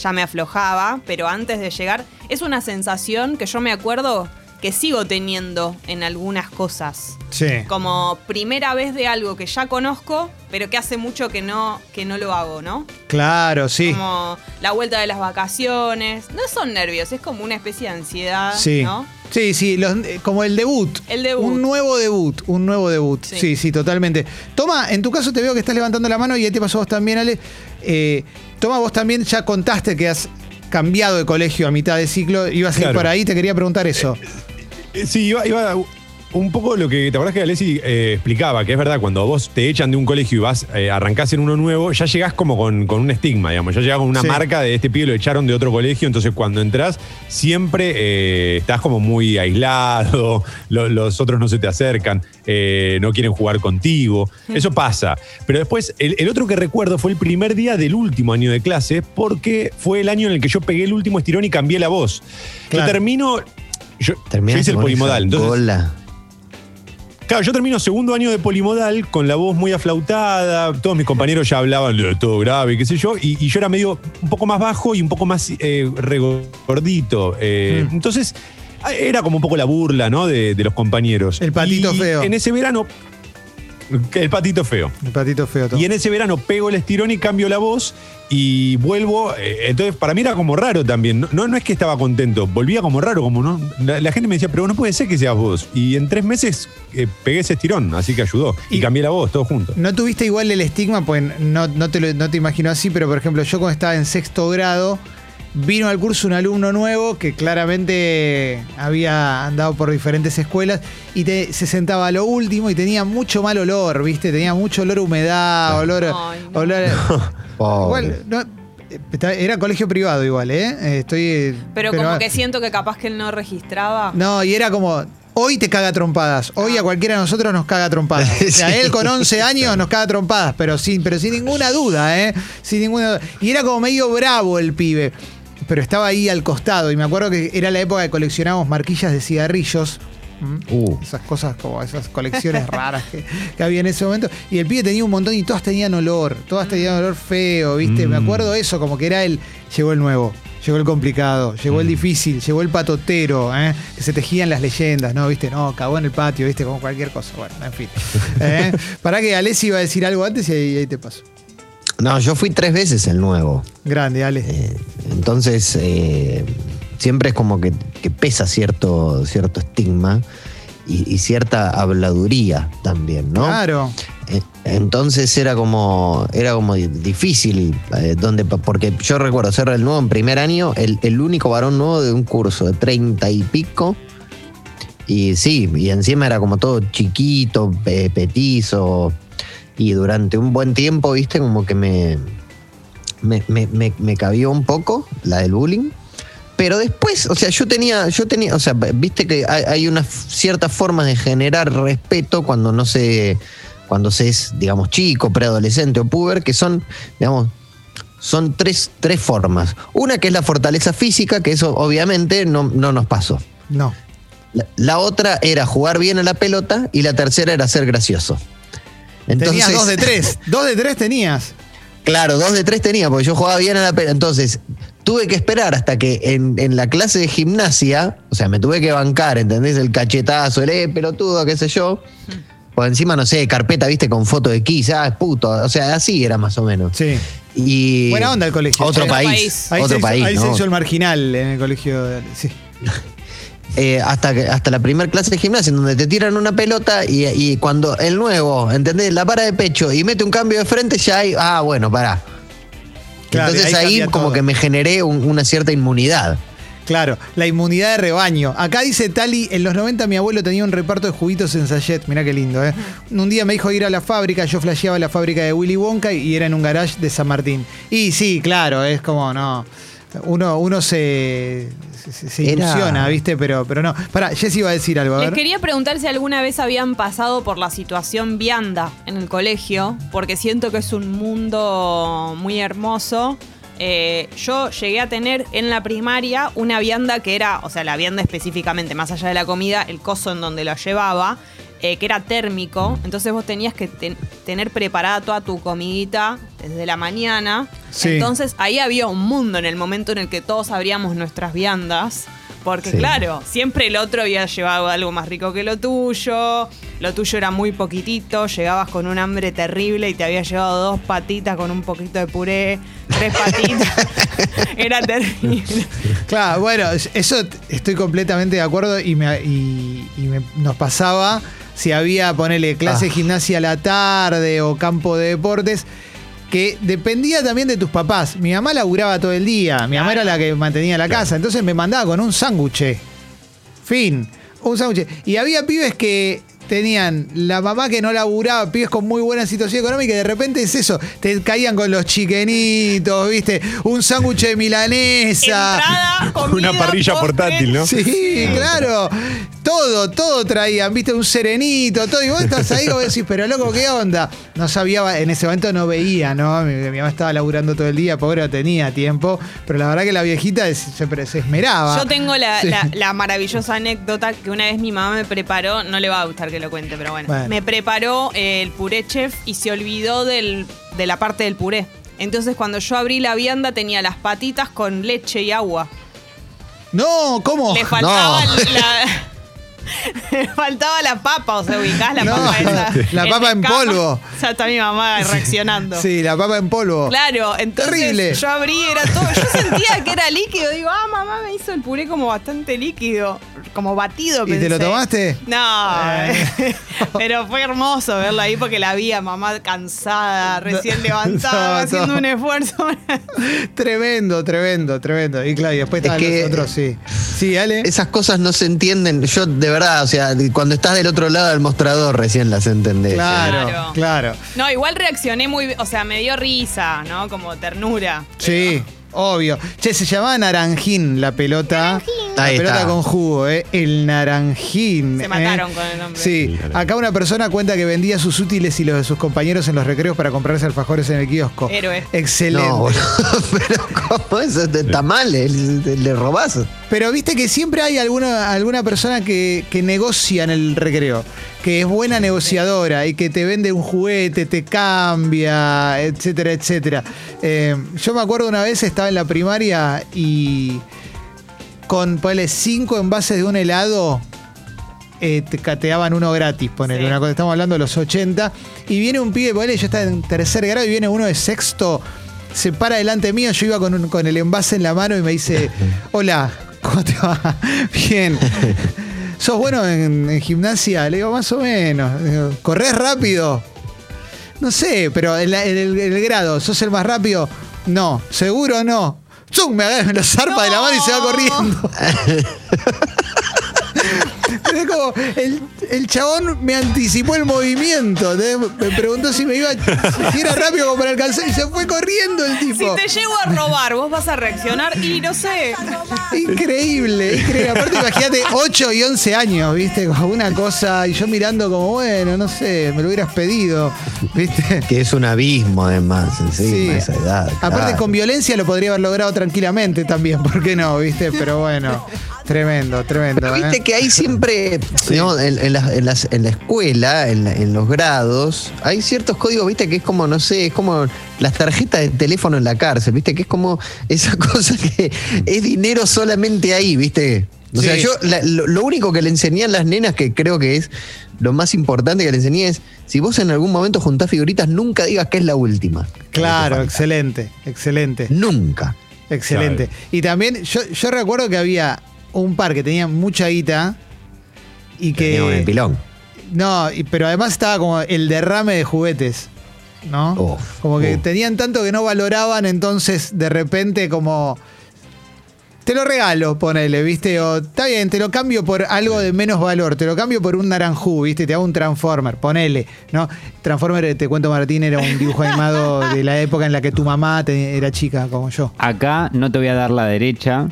S4: ya me aflojaba, pero antes de llegar, es una sensación que yo me acuerdo que sigo teniendo en algunas cosas.
S1: Sí.
S4: Como primera vez de algo que ya conozco, pero que hace mucho que no, que no lo hago, ¿no?
S1: Claro, sí.
S4: Como la vuelta de las vacaciones. No son nervios, es como una especie de ansiedad,
S1: Sí.
S4: ¿no?
S1: Sí, sí, los- eh, como el debut.
S4: El debut.
S1: Un nuevo debut, un nuevo debut. Sí.
S4: Sí.
S1: sí, totalmente. Toma, en tu caso te veo que estás levantando la mano y ahí te pasó a vos también, Ale. Eh, Toma, vos también ya contaste que has cambiado de colegio a mitad de ciclo. Ibas a ir
S3: Claro.
S1: por ahí, te quería preguntar eso.
S3: Eh, Sí, iba, iba un poco lo que te acordás que Alessi eh, explicaba, que es verdad, cuando vos te echan de un colegio y vas, eh, arrancás en uno nuevo, ya llegás como con, con un estigma, digamos, ya llegás con una
S1: Sí.
S3: marca de este pibe lo echaron de otro colegio, entonces cuando entras siempre eh, estás como muy aislado, lo- los otros no se te acercan, eh, no quieren jugar contigo, eso pasa. Pero después, el, el otro que recuerdo fue el primer día del último año de clase, porque fue el año en el que yo pegué el último estirón y cambié la voz.
S1: Claro.
S3: Yo termino... Yo, yo hice el polimodal, entonces
S5: cola.
S3: Claro, yo termino segundo año de polimodal con la voz muy aflautada, todos mis compañeros ya hablaban de todo grave, qué sé yo, y, y yo era medio un poco más bajo y un poco más eh, regordito. eh,
S1: Mm.
S3: Entonces, era como un poco la burla, ¿no? De, de los compañeros.
S1: El patito
S3: Y
S1: feo.
S3: En ese verano. El patito feo.
S1: El patito feo. todo.
S3: Y en ese verano pego el estirón y cambio la voz y vuelvo. eh, Entonces, para mí era como raro también. No, no es que estaba contento, volvía como raro, como no. La, la gente me decía, pero no puede ser que seas vos. Y en tres meses eh, pegué ese estirón, así que ayudó. Y,
S1: Y-
S3: cambié la voz, todo junto.
S1: No tuviste igual el estigma, pues no, no, te lo- no te imagino así, pero por ejemplo, yo cuando estaba en sexto grado, vino al curso un alumno nuevo que claramente había andado por diferentes escuelas y te- se sentaba a lo último y tenía mucho mal olor, ¿viste? Tenía mucho olor a humedad, olor.
S4: Ay, no.
S1: olor
S5: Pobre.
S1: igual, no, era colegio privado igual, ¿eh? Estoy.
S4: Pero, como que siento que capaz que él no registraba.
S1: No, y era como. Hoy te caga trompadas. Hoy a cualquiera de nosotros nos caga trompadas. O sea,
S5: Sí.
S1: él con 11 años nos caga trompadas, pero sin, pero sin ninguna duda, ¿eh? Sin ninguna duda. Y era como medio bravo el pibe. Pero estaba ahí al costado. Y me acuerdo que era la época que coleccionábamos marquillas de cigarrillos. ¿Mm?
S5: Uh.
S1: Esas cosas como esas colecciones raras que, que había en ese momento. Y el pibe tenía un montón y todas tenían olor. Todas tenían olor feo, ¿viste? Me
S3: Mm.
S1: acuerdo eso, como que era el. Llegó el nuevo. Llegó el complicado, llegó el difícil, llegó el patotero, ¿eh? que se tejían las leyendas, ¿no? ¿Viste? No, cagó en el patio, ¿viste? Como cualquier cosa. Bueno, en fin. ¿Eh? Para que Alessi iba a decir algo antes y ahí, ahí te paso.
S5: No, yo fui tres veces el nuevo.
S1: Grande, Ale.
S5: Eh, entonces, eh, siempre es como que, que pesa cierto, cierto estigma y, y cierta habladuría también, ¿no?
S1: Claro.
S5: Eh, Entonces era como, era como di- difícil, donde, porque yo recuerdo ser el nuevo en primer año, el, el único varón nuevo de un curso de treinta y pico. Y sí, y encima era como todo chiquito, pe- petizo. Y durante un buen tiempo, viste, como que me, me, me, me, me cabió un poco la del bullying. Pero después, o sea, yo tenía, yo tenía, o sea, viste que hay, hay unas ciertas formas de generar respeto cuando no se, cuando se es, digamos, chico, preadolescente o puber, que son, digamos, son tres, tres formas. Una que es la fortaleza física, que eso obviamente no, no nos pasó.
S1: No.
S5: La, la otra era jugar bien a la pelota y la tercera era ser gracioso.
S1: Tenías dos de tres. Dos de tres tenías.
S5: Claro, dos de tres tenía, porque yo jugaba bien a la pelota. Entonces, tuve que esperar hasta que en, en la clase de gimnasia, o sea, me tuve que bancar, ¿entendés? El cachetazo, el eh, pelotudo, qué sé yo. Por encima, no sé, carpeta, viste, con foto de Kiss, ah, es puto. O sea, así era más o menos.
S1: Sí.
S5: Y
S1: Buena onda el colegio.
S5: Otro
S4: Otro
S5: país.
S4: país.
S1: Ahí,
S5: Otro
S1: se, hizo,
S5: país.
S1: ahí se hizo el marginal en el colegio. de. Sí.
S5: Eh, hasta, hasta la primera clase de gimnasia, en donde te tiran una pelota y, y cuando el nuevo, ¿entendés? La para de pecho y mete un cambio de frente, ya hay. Ah, bueno, pará.
S1: Claro,
S5: Entonces
S1: ahí
S5: como
S1: todo.
S5: que me generé un- una cierta inmunidad.
S1: Claro, la inmunidad de rebaño. Acá dice Tali, en los 90 mi abuelo tenía un reparto de juguitos en Sayet. Mirá qué lindo, ¿eh? Un día me dijo ir a la fábrica, yo flasheaba la fábrica de Willy Wonka y era en un garage de San Martín. Y sí, claro, es como, no. Uno, uno se, se, se
S5: Era-
S1: ilusiona, ¿viste? Pero, pero no. Pará, Jessy iba a decir algo, a
S4: Les
S1: ver.
S4: quería preguntar si alguna vez habían pasado por la situación vianda en el colegio, porque siento que es un mundo muy hermoso. Eh, yo llegué a tener en la primaria una vianda que era, o sea, la vianda específicamente, más allá de la comida, el coso en donde lo llevaba, eh, que era térmico. Entonces vos tenías que ten- tener preparada toda tu comidita desde la mañana.
S1: Sí.
S4: Entonces ahí había un mundo en el momento en el que todos abríamos nuestras viandas. Porque
S5: Sí.
S4: claro, siempre el otro había llevado algo más rico que lo tuyo, lo tuyo era muy poquitito, llegabas con un hambre terrible y te había llevado dos patitas con un poquito de puré, tres patitas, era terrible.
S1: Claro, bueno, eso estoy completamente de acuerdo y, me, y, y me- nos pasaba si había, ponele, clase de
S5: Ah.
S1: gimnasia a la tarde o campo de deportes, que dependía también de tus papás. Mi mamá laburaba todo el día, mi mamá era la que mantenía la casa, entonces me mandaba con un sándwich. Fin, un sándwich. Y había pibes que tenían la mamá que no laburaba, pibes con muy buena situación económica, y de repente es eso, te caían con los chiquenitos, ¿viste? Un sándwich de milanesa.
S4: Entrada, comida,
S3: Una parrilla
S4: postre.
S3: portátil, ¿no?
S1: Sí, claro. Todo, todo traían, viste, un serenito, todo. Y vos estás ahí como decís, pero loco, ¿qué onda? No sabía, en ese momento no veía, ¿no? Mi, mi mamá estaba laburando todo el día, pobre, no tenía tiempo. Pero la verdad que la viejita es- se, se esmeraba.
S4: Yo tengo la,
S1: Sí.
S4: la- la maravillosa anécdota que una vez mi mamá me preparó, no le va a gustar que lo cuente, pero bueno,
S1: Bueno.
S4: me preparó eh, el puré chef y se olvidó del- de la parte del puré. Entonces cuando yo abrí la vianda tenía las patitas con leche y agua.
S1: No, ¿cómo?
S4: Le faltaba
S5: No.
S4: la... faltaba la papa, o sea, ubicás la
S1: No,
S4: papa esa.
S1: la papa en
S4: escama.
S1: polvo.
S4: Ya está mi mamá reaccionando.
S1: Sí, la papa en polvo.
S4: Claro, entonces
S1: Terrible.
S4: yo abrí, era todo. Yo sentía que era líquido. Digo, ah, mamá me hizo el puré como bastante líquido, como batido.
S1: ¿Y te lo
S4: pensé.
S1: tomaste?
S4: No,
S1: Eh.
S4: pero fue hermoso verlo ahí porque la vi a mamá cansada, recién levantada,
S1: No,
S4: haciendo
S1: no.
S4: un esfuerzo.
S1: Tremendo, tremendo, tremendo. Y claro, y después
S5: Es
S1: estaban
S5: que-
S1: los otros, sí. Sí, Ale.
S5: Esas cosas no se entienden. Yo, de verdad, o sea, cuando estás del otro lado del mostrador recién las entendés.
S1: Claro,
S4: Claro.
S1: claro.
S4: No, igual reaccioné muy, bien, o sea, me dio risa, ¿no? Como ternura.
S1: Sí, obvio. Che, se llamaba Naranjín la pelota. La
S5: Ahí
S1: pelota
S5: está.
S1: con jugo, ¿eh? El Naranjín.
S4: Se
S1: ¿eh?
S4: mataron con el nombre.
S1: Sí, acá una persona cuenta que vendía sus útiles y los de sus compañeros en los recreos para comprarse alfajores en el kiosco.
S4: Héroe.
S1: Excelente.
S5: No, boludo, pero ¿cómo eso? Está mal, le, le robás.
S1: Pero viste que siempre hay alguna, alguna persona que, que negocia en el recreo, que es buena negociadora y que te vende un juguete, te cambia, etcétera, etcétera. Eh, yo me acuerdo una vez estaba en la primaria y con ponele, cinco envases de un helado eh, te cateaban uno gratis, ponele,
S4: Sí.
S1: una cosa, estamos hablando de los 80, y viene un pibe, ponele, yo estaba en tercer grado y viene uno de sexto, se para delante mío, yo iba con, un- con el envase en la mano y me dice, hola, ¿cómo te va? Bien. ¿Sos bueno en, en gimnasia? Le digo, más o menos. Digo, ¿Corres rápido? No sé, pero el, el grado, ¿sos el más rápido? No, seguro no. ¡Zum! Me agarra, me lo zarpa de la mano y se va corriendo. Es como, el, el chabón me anticipó el movimiento. Me preguntó si me iba, si era rápido como para alcanzar y se fue corriendo el
S4: Si
S1: tipo.
S4: te llego a robar, vos vas a reaccionar y no sé.
S1: Increíble, increíble. Aparte, imagínate, 8 y 11 años, ¿viste? Como una cosa, y yo mirando como, bueno, no sé, me lo hubieras pedido, ¿viste?
S5: Que es un abismo, además, encima, esa edad.
S1: Aparte,
S5: claro.
S1: con violencia lo podría haber logrado tranquilamente también, ¿por qué no, viste? Pero bueno, tremendo, tremendo.
S5: Pero
S1: ¿eh?
S5: viste que hay siempre, ¿no? en, en la, en las- en la escuela, en, la- en los grados, hay ciertos códigos, viste, que es como, no sé, es como las tarjetas de teléfono en la cárcel, viste, que es como esa cosa que es dinero solamente ahí, viste. O sea, yo la- lo, lo único que le enseñé a las nenas, que creo que es lo más importante que le enseñé es, si vos en algún momento juntás figuritas, nunca digas que es la última.
S1: Claro, excelente, excelente.
S5: Nunca.
S1: Excelente. Y también, yo, yo recuerdo que había un par que tenía mucha guita y que.
S5: Pilón.
S1: No, y- pero además estaba como el derrame de juguetes, ¿no?
S5: Uf,
S1: como que
S5: uf.
S1: tenían tanto que no valoraban, entonces de repente como... Te lo regalo, ponele, ¿viste? O está bien, te lo cambio por algo de menos valor, te lo cambio por un naranjú, ¿viste? Te hago un Transformer, ponele, ¿no? Transformer, te cuento Martín, era un dibujo animado de la época en la que tu mamá te- era chica como yo.
S2: Acá no te voy a dar la derecha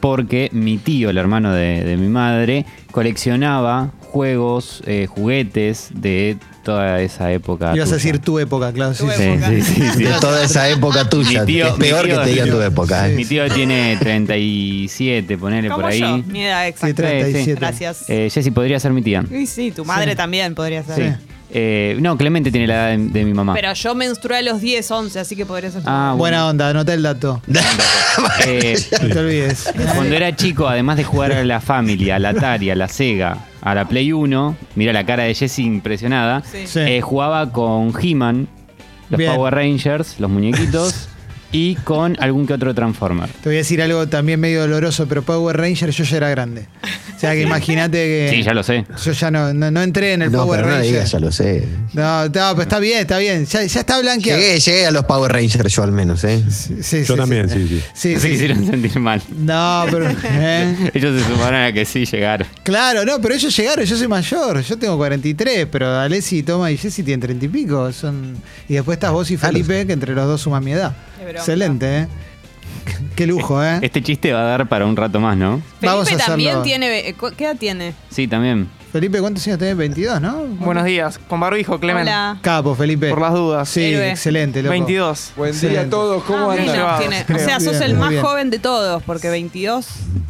S2: porque mi tío, el hermano de, de mi madre, coleccionaba juegos, eh, juguetes de toda esa época.
S1: Ibas a decir tu época, claro. sí, sí.
S2: Sí,
S4: época.
S2: sí, sí, sí.
S5: De toda esa época tuya.
S2: Mi tío-
S5: es peor
S2: mi tío-
S5: que te digan tu época. ¿eh?
S2: Mi tío tiene 37, ponele por ahí.
S4: yo, mi edad
S1: Sí,
S4: exacta.
S1: 37.
S4: Gracias.
S2: Eh, Jessy podría ser mi tía.
S4: Y sí, tu madre también podría ser.
S2: Eh, no, Clemente tiene la edad de, de mi mamá.
S4: Pero yo menstrué a los 10, 11, así que podría ser. tu
S2: Ah.
S1: Buena onda, anota el dato.
S2: Eh,
S1: No te olvides.
S2: Cuando era chico, además de jugar a la Family, a la Atari, a la Sega, a la Play 1, mira la cara de Jessie impresionada,
S4: Sí.
S1: Sí.
S2: eh, jugaba con He-Man, los
S1: Bien.
S2: Power Rangers, los muñequitos, y con algún que otro Transformer.
S1: Te voy a decir algo también medio doloroso, pero Power Ranger yo ya era grande. O sea que imagínate que.
S2: Sí, ya lo sé.
S1: Yo ya no, no, no entré en el
S5: No,
S1: Power
S5: pero no
S1: Ranger.
S5: digas, ya lo sé.
S1: No, no, pero está bien, está bien. Ya, ya está blanqueado.
S5: Llegué, llegué a los Power Rangers yo al menos, ¿eh?
S1: Sí, sí,
S3: Yo
S1: sí,
S3: también,
S1: sí.
S3: sí, sí.
S1: Sí,
S2: Se
S1: sí.
S2: quisieron sentir mal.
S1: No, pero. ¿eh?
S2: Ellos se sumaron a que sí llegaron.
S1: Claro, no, pero ellos llegaron, yo soy mayor, yo tengo 43, pero Alessi, Toma y Jessy tienen 30 y pico. Son... Y después estás vos y Felipe, que entre los dos suman mi edad. Excelente, ¿eh? Qué lujo, ¿eh?
S2: Este chiste va a dar para un rato más, ¿no?
S1: Vamos a
S4: Felipe
S1: hacerlo.
S4: también tiene. cu- ¿Qué edad tiene?
S2: Sí, también.
S1: Felipe, ¿cuántos años tenés? 22, ¿no?
S7: Buenos días, con barbijo, Clemen.
S4: Hola.
S1: Capo, Felipe.
S7: Por las dudas.
S1: Sí,
S4: Héroe.
S1: excelente, loco.
S7: 22.
S8: Buen
S1: Excelente.
S8: día a todos, ¿cómo
S4: Ah,
S8: andan?
S4: menos
S7: llevados,
S4: tiene. O
S7: creo.
S4: sea, sos
S1: Bien,
S4: el
S1: muy
S4: más
S1: bien.
S4: joven de todos, porque 22.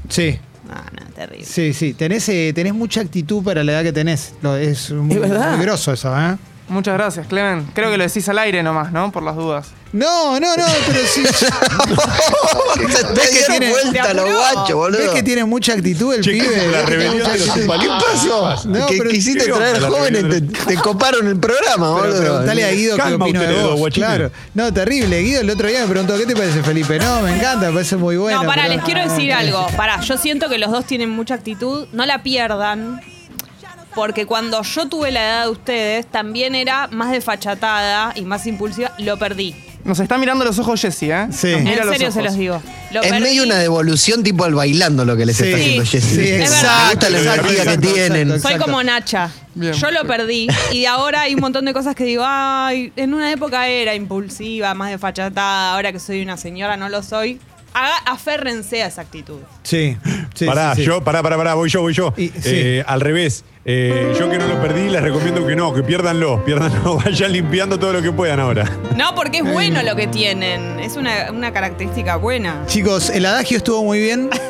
S1: Sí,
S4: Ah, no, terrible.
S1: sí, sí. Tenés, eh, tenés mucha actitud para la edad que tenés. Lo- es muy,
S7: ¿Es verdad?
S1: muy eso, ¿eh?
S7: Muchas gracias, Clemen. Creo que lo decís al aire nomás, ¿no? Por las dudas.
S1: No, no, no, pero sí.
S5: Te
S1: que tiene-
S5: vuelta los
S4: Te apuró.
S5: guachos, boludo.
S1: ¿Ves que tiene mucha actitud el
S3: Che, ¿qué
S1: pibe?
S3: la
S1: ¿Ves
S3: rebelión de los?
S5: ¿Qué pasó?
S1: No,
S5: que
S1: pero-
S5: quisiste
S3: ¿Qué
S5: traer jóvenes, te, te coparon el programa,
S1: Pero
S5: boludo.
S1: preguntale a Guido qué
S3: Calma
S1: opino de vos. Claro. No, terrible. Guido el otro día me preguntó, ¿qué te parece Felipe? No, me encanta, me parece muy bueno.
S4: no, pará,
S1: pero-
S4: les quiero decir algo. Pará, yo siento que los dos tienen mucha actitud. No la pierdan. Porque cuando yo tuve la edad de ustedes, también era más desfachatada y más impulsiva. Lo perdí.
S7: Nos está mirando los ojos Jessy, ¿eh?
S1: Sí.
S7: Nos
S1: En
S7: mira
S4: en serio
S7: ojos.
S4: se los digo. Lo
S5: Es
S4: perdí.
S5: medio una devolución tipo al bailando lo que les
S1: Sí,
S5: está haciendo
S4: sí,
S5: Jessy.
S1: sí,
S5: Me gusta la
S1: exacto,
S5: energía que
S1: exacto,
S5: tienen.
S1: exacto.
S4: Soy como Nacha.
S7: Bien.
S4: Yo lo perdí y ahora hay un montón de cosas que digo, ay, en una época era impulsiva, más desfachatada, ahora que soy una señora no lo soy. Haga, aférrense a esa actitud.
S1: Sí, sí.
S3: pará,
S1: sí, sí.
S3: yo, pará, pará, pará, voy yo, voy yo.
S1: Y- sí.
S3: Eh, al revés. Eh, yo que no lo perdí, les recomiendo que no, que pierdanlo, pierdanlo, vayan limpiando todo lo que puedan ahora.
S4: No, porque es bueno lo que tienen. Es una, una característica buena.
S1: Chicos, el adagio estuvo muy bien.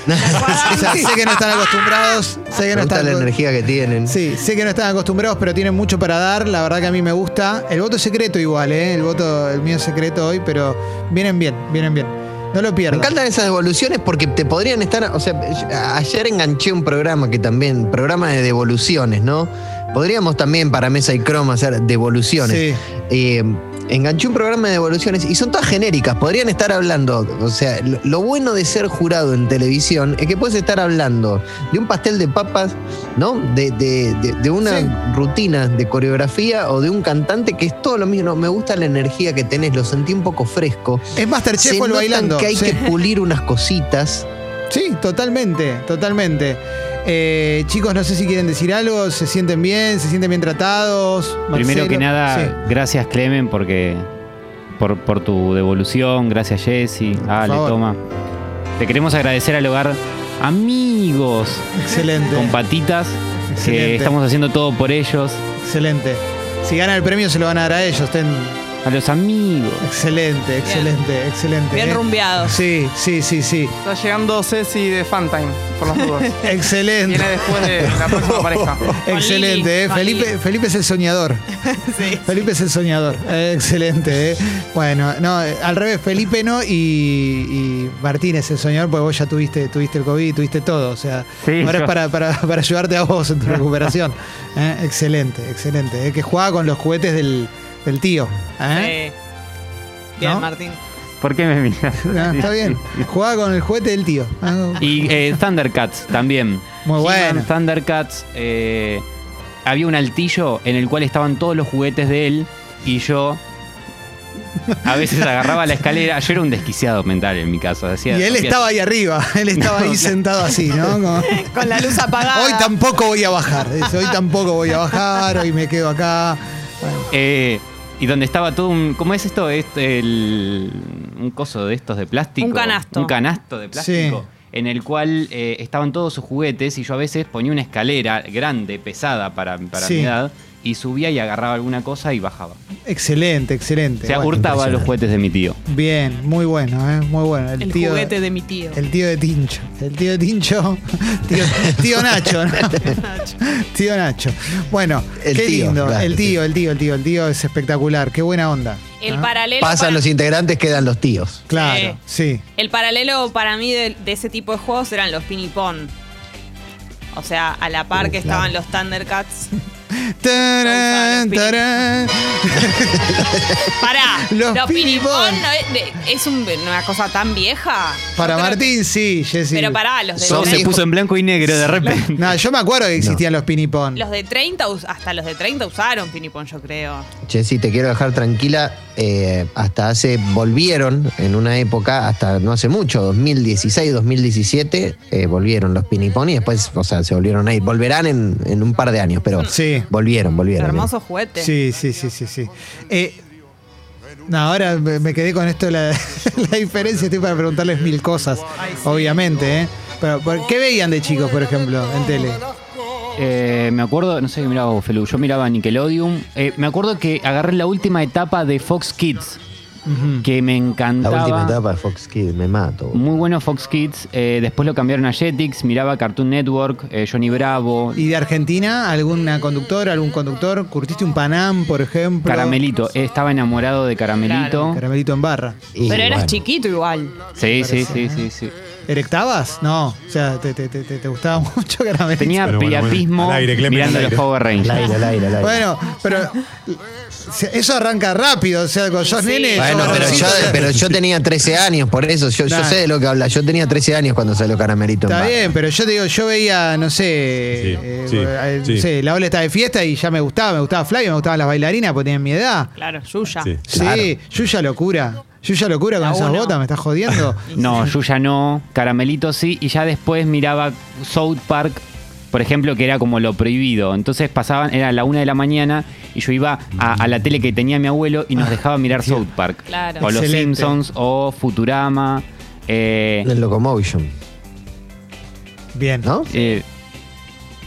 S1: O sea, sé que no están acostumbrados. Sé que
S5: Me
S1: no
S5: gusta
S1: están
S5: la energía que tienen.
S1: Sí, sé que no están acostumbrados, pero tienen mucho para dar. La verdad que a mí me gusta. El voto es secreto igual, ¿eh? El voto, el mío es secreto hoy, pero vienen bien, vienen bien. No lo
S5: Me
S1: pierdan.
S5: encantan esas devoluciones porque te podrían estar. O sea, ayer enganché un programa que también, programa de devoluciones, ¿no? Podríamos también para Mesa y Chrome hacer devoluciones.
S1: Sí.
S5: Eh, enganché un programa de devoluciones y son todas genéricas. Podrían estar hablando. O sea, lo, lo bueno de ser jurado en televisión es que puedes estar hablando de un pastel de papas, ¿no? De, de- de- de una
S1: Sí.
S5: rutina de coreografía o de un cantante que es todo lo mismo. Me gusta la energía que tenés, lo sentí un poco fresco.
S1: Es Masterchef
S5: Se
S1: o el bailando.
S5: que hay
S1: sí.
S5: que pulir unas cositas.
S1: Sí, totalmente, totalmente. Eh, chicos, no sé si quieren decir algo, se sienten bien, se sienten bien tratados.
S2: Primero que nada,
S1: Sí.
S2: gracias Clemen porque por, por tu devolución, gracias Jessy, Ale,
S1: favor.
S2: toma. Te queremos agradecer al hogar amigos
S1: Excelente.
S2: con patitas,
S1: Excelente.
S2: que estamos haciendo todo por ellos,
S1: Excelente. Si ganan el premio se lo van a dar a ellos. Ten-
S2: a los amigos.
S1: Excelente, excelente, excelente.
S4: Bien
S1: ¿eh?
S4: rumbeados.
S1: Sí, sí, sí, sí.
S7: Está llegando Ceci de Fantime, por las dudas.
S1: Excelente.
S7: Viene después de la próxima pareja.
S1: Excelente, ¿eh? Felipe. Felipe es el soñador.
S4: Sí.
S1: Felipe es el soñador. Eh, excelente, ¿eh? Bueno, no, eh, al revés, Felipe no y, y Martín es el soñador, porque vos ya tuviste, tuviste el COVID, tuviste todo. O sea,
S2: Sí,
S1: ahora
S2: yo-
S1: es para, para, para ayudarte a vos en tu recuperación. ¿eh? Excelente, excelente. ¿eh? Que juega con los juguetes del, del tío. ¿eh?
S4: Sí. Bien,
S1: ¿No?
S4: Martín.
S2: ¿Por qué me miras?
S1: Está bien. Juega con el juguete del tío. Ah,
S2: Y eh, Thundercats también.
S1: Muy bueno.
S2: Thundercats. eh, había un altillo en el cual estaban todos los juguetes de él y yo a veces agarraba la escalera. Yo era un desquiciado mental en mi caso. Decía,
S1: Y él estaba ahí arriba, él estaba ahí sentado así, ¿no? Como-
S4: Con la luz apagada.
S1: hoy tampoco voy a bajar, hoy tampoco voy a bajar, hoy me quedo acá. Bueno,
S2: Eh, y donde estaba todo un. ¿Cómo es esto? Es el, un coso de estos de plástico.
S4: Un canasto.
S2: Un canasto de plástico.
S1: Sí.
S2: En el cual eh, estaban todos sus juguetes y yo a veces ponía una escalera grande, pesada para, para
S1: Sí.
S2: mi edad, y subía y agarraba alguna cosa y bajaba.
S1: excelente, excelente.
S2: O sea,
S1: Bueno,
S2: hurtaba los juguetes de mi tío.
S1: Bien, muy bueno, ¿eh? muy bueno. El,
S4: El
S1: tío,
S4: juguete de mi tío.
S1: El tío de Tincho. El tío de Tincho. Tío, tío Nacho, ¿no? tío Nacho. Bueno,
S5: El
S1: qué
S5: tío,
S1: lindo.
S5: claro,
S1: el tío, el tío, el tío, el tío es espectacular. Qué buena onda.
S4: El
S1: ¿no?
S4: paralelo.
S5: Pasan
S4: para-
S5: los integrantes, quedan los tíos.
S1: Claro, sí.
S4: El paralelo para mí de, de ese tipo de juegos eran los pinipón. O sea, a la par
S1: Uh,
S4: que
S1: claro.
S4: estaban los Thundercats.
S1: Tarán,
S4: Los
S1: tarán.
S4: Pará,
S1: Los
S4: los, no es, de- es un- una cosa tan vieja.
S1: Para
S4: Yo creo
S1: Martín, sí, Jessy.
S4: Pero pará, los de,
S2: Todo se puso en blanco y negro de repente.
S1: No, yo me acuerdo que existían los pinipón.
S4: los de 30, us- hasta los de 30 usaron pinipón, yo creo.
S5: Jessy, te quiero dejar tranquila. eh, hasta hace, volvieron en una época, hasta no hace mucho, 2016, 2017, eh, volvieron los pinipón y después, o sea, se volvieron a ir. Volverán en, en un par de años, pero
S1: Sí.
S5: Volvieron, volvieron.
S4: Hermoso juguete.
S1: Sí, sí, sí, sí, sí. Eh, no, ahora me quedé con esto de la, la diferencia. Estoy para preguntarles mil cosas, obviamente. ¿eh? Pero, ¿por- ¿qué veían de chicos, por ejemplo, en tele?
S2: Eh, me acuerdo, no sé qué miraba vos, Felu, yo miraba Nickelodeon. Eh, me acuerdo que agarré la última etapa de Fox Kids. Que me
S5: La
S2: encantaba.
S5: última etapa de Fox Kids, me mato.
S2: Muy bueno Fox Kids. eh, después lo cambiaron a Jetix. Miraba Cartoon Network, eh, Johnny Bravo,
S1: ¿Y de Argentina alguna conductora, algún conductor? ¿Curtiste un Panam, por ejemplo?
S2: Caramelito. Eh, Estaba enamorado de Caramelito.
S1: Caramelito en barra.
S5: Y
S4: Pero eras
S5: bueno,
S4: chiquito igual.
S2: Sí, sí, sí, sí, sí.
S1: ¿Erectabas? No. O sea, te, te, te, te- gustaba mucho Caramelito.
S2: Tenía
S3: Bueno, bueno,
S2: priapismo
S3: bueno. Al aire, Clemen,
S2: mirando
S3: al
S2: los
S3: aire.
S2: Power
S5: Al
S2: Rangers.
S5: aire, al aire, al aire.
S1: Bueno, pero se- eso arranca rápido. O sea, con sos
S4: Sí.
S1: nene.
S5: Bueno,
S1: sos
S5: pero yo,
S1: jovencito,
S5: pero yo tenía 13 años, por eso yo, yo
S1: Nah.
S5: sé de lo que habla. Yo tenía 13 años cuando salió Caramelito. en
S1: Está
S5: barra.
S1: bien, pero yo te digo, yo veía, no sé,
S3: Sí,
S1: eh,
S3: sí,
S1: eh,
S3: sí.
S1: no sé, la ola está de fiesta y ya me gustaba, me gustaba Flavia, me gustaban las bailarinas porque tenían mi edad.
S4: Claro, Yuya.
S3: Sí.
S1: Sí,
S5: Claro.
S1: Yuya locura. Yuya locura con
S4: La
S1: esas
S4: uno.
S1: botas, me estás jodiendo.
S2: No, Yuya no, Caramelito sí, y ya después miraba South Park, por ejemplo, que era como lo prohibido. Entonces pasaban, era la una de la mañana y yo iba a, a la tele que tenía mi abuelo y nos dejaba mirar South Park.
S4: Claro.
S2: O Los
S1: Excelente.
S2: Simpsons, o Futurama. eh,
S5: El Locomotion,
S1: Bien.
S5: ¿no?
S2: eh,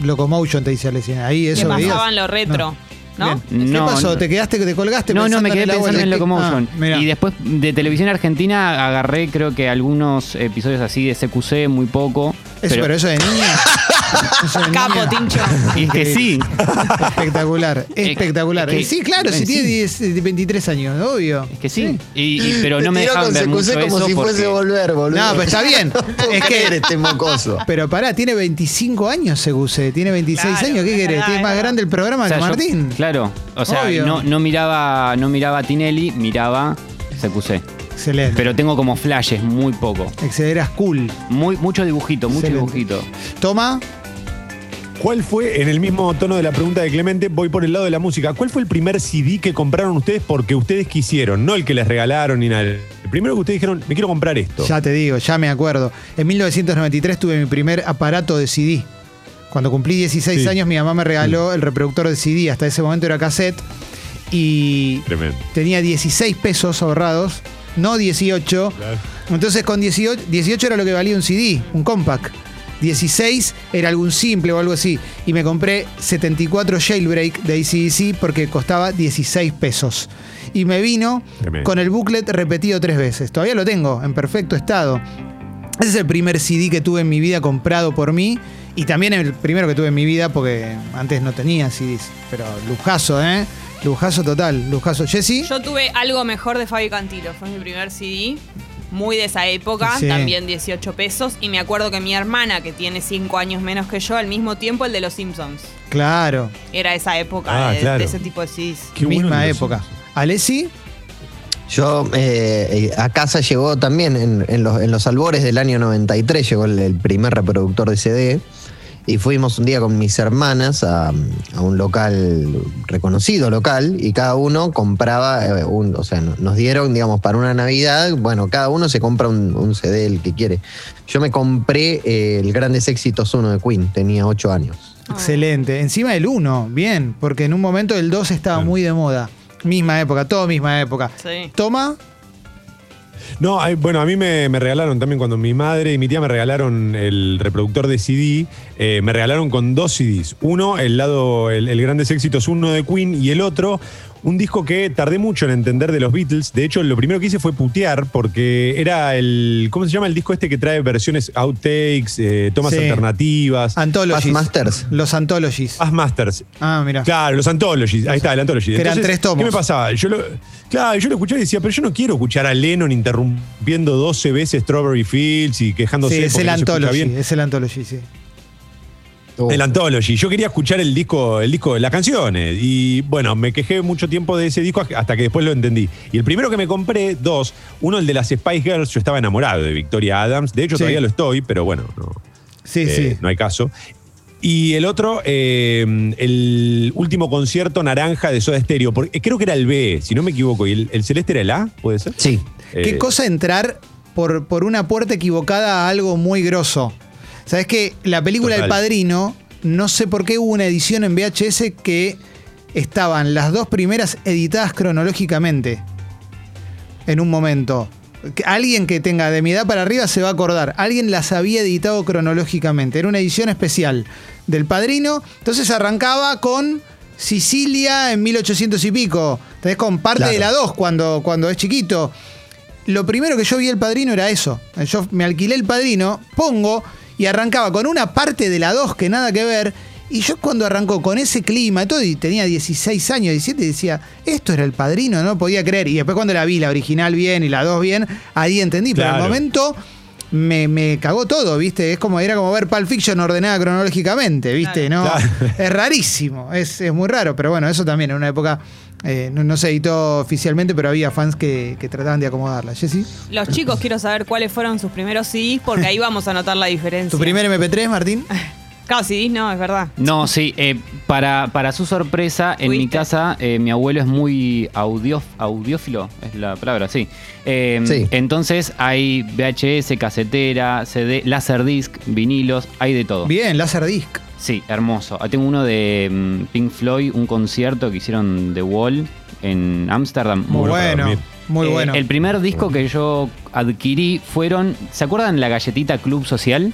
S1: Locomotion te dice Alesina. Ahí
S4: Que
S1: eso veías.
S4: pasaban lo retro, ¿no?
S1: Bien. ¿Qué
S2: No,
S1: pasó?
S2: no.
S1: ¿Te quedaste, te colgaste?
S2: no, no, me quedé pensando en Locomotion.
S1: Ah,
S2: y después de televisión argentina agarré creo que algunos episodios así de CQC, muy poco.
S1: Eso, pero, eso de niña.
S4: Capo. Tincho.
S2: y es que sí.
S1: Espectacular, espectacular.
S2: es que-
S1: Y sí, claro, si
S2: sí.
S1: tiene 10, 23 años, obvio.
S2: Es que sí. Y, y- pero no
S5: Te
S2: me
S5: tiró
S2: dejaban
S5: con
S2: ver mucho
S5: como
S2: eso
S5: si fuese
S2: porque-
S5: volver, boludo.
S1: No, pero está bien.
S5: es que
S1: que.
S5: este mocoso.
S1: Pero pará, tiene 25 años Seguse, tiene 26
S4: Claro,
S1: años, ¿qué
S4: es
S1: querés?
S4: verdad,
S1: Tiene
S4: es
S1: más
S4: verdad.
S1: grande el programa
S2: O sea,
S1: que
S2: yo-
S1: Martín.
S2: claro. O sea,
S1: Obvio.
S2: no, no miraba no miraba a Tinelli, miraba CQC.
S1: Excelente.
S2: Pero tengo como flashes, muy poco.
S1: Excelente, eras cool.
S2: Muy, mucho dibujito, mucho
S1: Excelente.
S2: dibujito.
S1: Toma,
S3: ¿Cuál fue, en el mismo tono de la pregunta de Clemente, voy por el lado de la música, ¿cuál fue el primer CD que compraron ustedes porque ustedes quisieron? No el que les regalaron ni nada. El primero que ustedes dijeron, me quiero comprar esto.
S1: ya te digo, ya me acuerdo. En 1993 tuve mi primer aparato de CD. Cuando cumplí 16
S3: Sí.
S1: años, mi mamá me regaló el reproductor de CD. Hasta ese momento era cassette. Y
S3: Tremendo.
S1: tenía 16 pesos ahorrados, no 18.
S3: Claro.
S1: Entonces con 18, 18 era lo que valía un CD, un compact. 16 era algún simple o algo así. Y me compré 74 Jailbreak de ACDC porque costaba 16 pesos. Y me vino
S3: Tremendo.
S1: con el booklet repetido tres veces. Todavía lo tengo en perfecto estado. Ese es el primer CD que tuve en mi vida comprado por mí. Y también el primero que tuve en mi vida porque antes no tenía CDs. Pero lujazo, ¿eh? Lujazo total, lujazo. Jessy.
S4: Yo tuve algo mejor de Fabi Cantilo. Fue mi primer CD. Muy de esa época,
S1: Sí.
S4: también 18 pesos. Y me acuerdo que mi hermana, que tiene 5 años menos que yo, al mismo tiempo el de los Simpsons.
S1: Claro,
S4: Era esa época
S3: Ah,
S4: de,
S3: claro.
S4: de ese tipo de CDs.
S3: Qué
S1: misma época. Alessi.
S5: Yo eh, eh, a casa llegó también en, en los, en los albores del año 93, llegó el, el primer reproductor de CD. Y fuimos un día con mis hermanas a, a un local, reconocido local, y cada uno compraba, eh, un, o sea, no- nos dieron, digamos, para una Navidad, bueno, cada uno se compra un, un CD el que quiere. Yo me compré eh, el Grandes Éxitos 1 de Queen, tenía 8 años.
S1: Excelente. Encima del 1, bien, porque en un momento el 2 estaba muy de moda. Misma época, todo misma época.
S4: Sí.
S1: Toma,
S3: No, hay- bueno, a mí me, me regalaron también cuando mi madre y mi tía me regalaron el reproductor de CD, eh, me regalaron con dos CDs. Uno, el lado, el, el Grandes Éxitos, uno de Queen, y el otro, un disco que tardé mucho en entender de los Beatles. De hecho, lo primero que hice fue putear, porque era el, ¿cómo se llama el disco este que trae versiones outtakes, eh, tomas
S1: Sí.
S3: alternativas?
S1: Anthologies.
S5: Masters.
S1: Los Anthologies.
S3: Past Masters.
S1: Ah, mira.
S3: Claro, los Anthologies. Ahí está, el Anthology.
S1: Que eran tres tomos.
S3: ¿Qué me pasaba? Yo lo, claro, yo lo escuchaba y decía, pero yo no quiero escuchar a Lennon interrumpiendo 12 veces Strawberry Fields y quejándose
S1: Sí, es el
S3: no
S1: Anthology.
S3: bien.
S1: Es el Anthology, sí.
S5: Uh,
S3: El Anthology. Yo quería escuchar el disco, el disco, las canciones. Y bueno, me quejé mucho tiempo de ese disco hasta que después lo entendí. Y el primero que me compré, dos, uno el de las Spice Girls, yo estaba enamorado de Victoria Adams. De hecho,
S1: Sí.
S3: todavía lo estoy, pero bueno, no,
S1: Sí,
S3: eh,
S1: sí.
S3: no hay caso. Y el otro, eh, el último concierto naranja de Soda Stereo. Porque creo que era el B, si no me equivoco. ¿Y el, el celeste era el A? ¿Puede ser?
S5: Sí.
S1: ¿Qué
S3: Eh,
S1: cosa entrar por, por una puerta equivocada a algo muy grosso? ¿Sabes que La película
S3: Total.
S1: El Padrino, no sé por qué hubo una edición en VHS que estaban las dos primeras editadas cronológicamente. En un momento. Alguien que tenga de mi edad para arriba se va a acordar. Alguien las había editado cronológicamente. Era una edición especial del Padrino. Entonces arrancaba con Sicilia en 1800 y pico. Tenés con parte
S5: Claro.
S1: de la 2 cuando, cuando es chiquito. Lo primero que yo vi el padrino era eso. Yo me alquilé el padrino, pongo y arrancaba con una parte de la 2 que nada que ver. Y yo cuando arrancó con ese clima y todo, y tenía 16 años, 17, decía, esto era el padrino, no podía creer. Y después cuando la vi, la original bien y la 2 bien, ahí entendí. Pero al momento me, me cagó todo, ¿viste? Es como, era como ver Pulp Fiction ordenada cronológicamente, ¿viste? No,
S3: Claro.
S1: es rarísimo, es, es muy raro, pero bueno, eso también en una época eh, no, no se editó oficialmente, pero había fans que, que trataban de acomodarla. Jessy,
S4: Los chicos quiero saber cuáles fueron sus primeros CDs porque ahí vamos a notar la diferencia.
S1: ¿tu primer MP3, Martín?
S4: Claro, CDs no, es verdad.
S2: No, sí, eh, para, para su sorpresa, en mi casa eh, mi abuelo es muy audio, audiófilo, es la palabra, sí. Eh,
S5: Sí.
S2: Entonces hay VHS, casetera, CD, Laserdisc, vinilos, hay de todo.
S1: Bien, Laserdisc.
S2: Sí, hermoso. Ah, Tengo uno de mm, Pink Floyd, un concierto que hicieron The Wall en Ámsterdam.
S1: Muy
S3: Bueno
S1: muy
S2: Eh,
S1: bueno.
S2: El primer disco que yo adquirí fueron, ¿se acuerdan la galletita Club Social?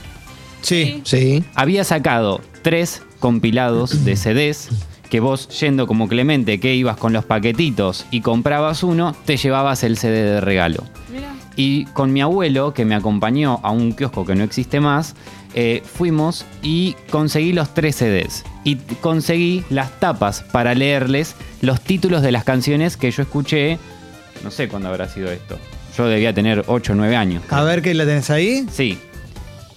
S1: Sí.
S5: Sí.
S2: había sacado tres compilados de CDs que vos yendo como Clemente que ibas con los paquetitos y comprabas uno, te llevabas el CD de regalo.
S4: Mira.
S2: Y con mi abuelo, que me acompañó a un kiosco que no existe más, eh, fuimos y conseguí los tres CDs. Y conseguí las tapas para leerles los títulos de las canciones que yo escuché, no sé cuándo habrá sido esto. Yo debía tener 8 o 9 años.
S1: A ver qué la tenés ahí.
S2: Sí,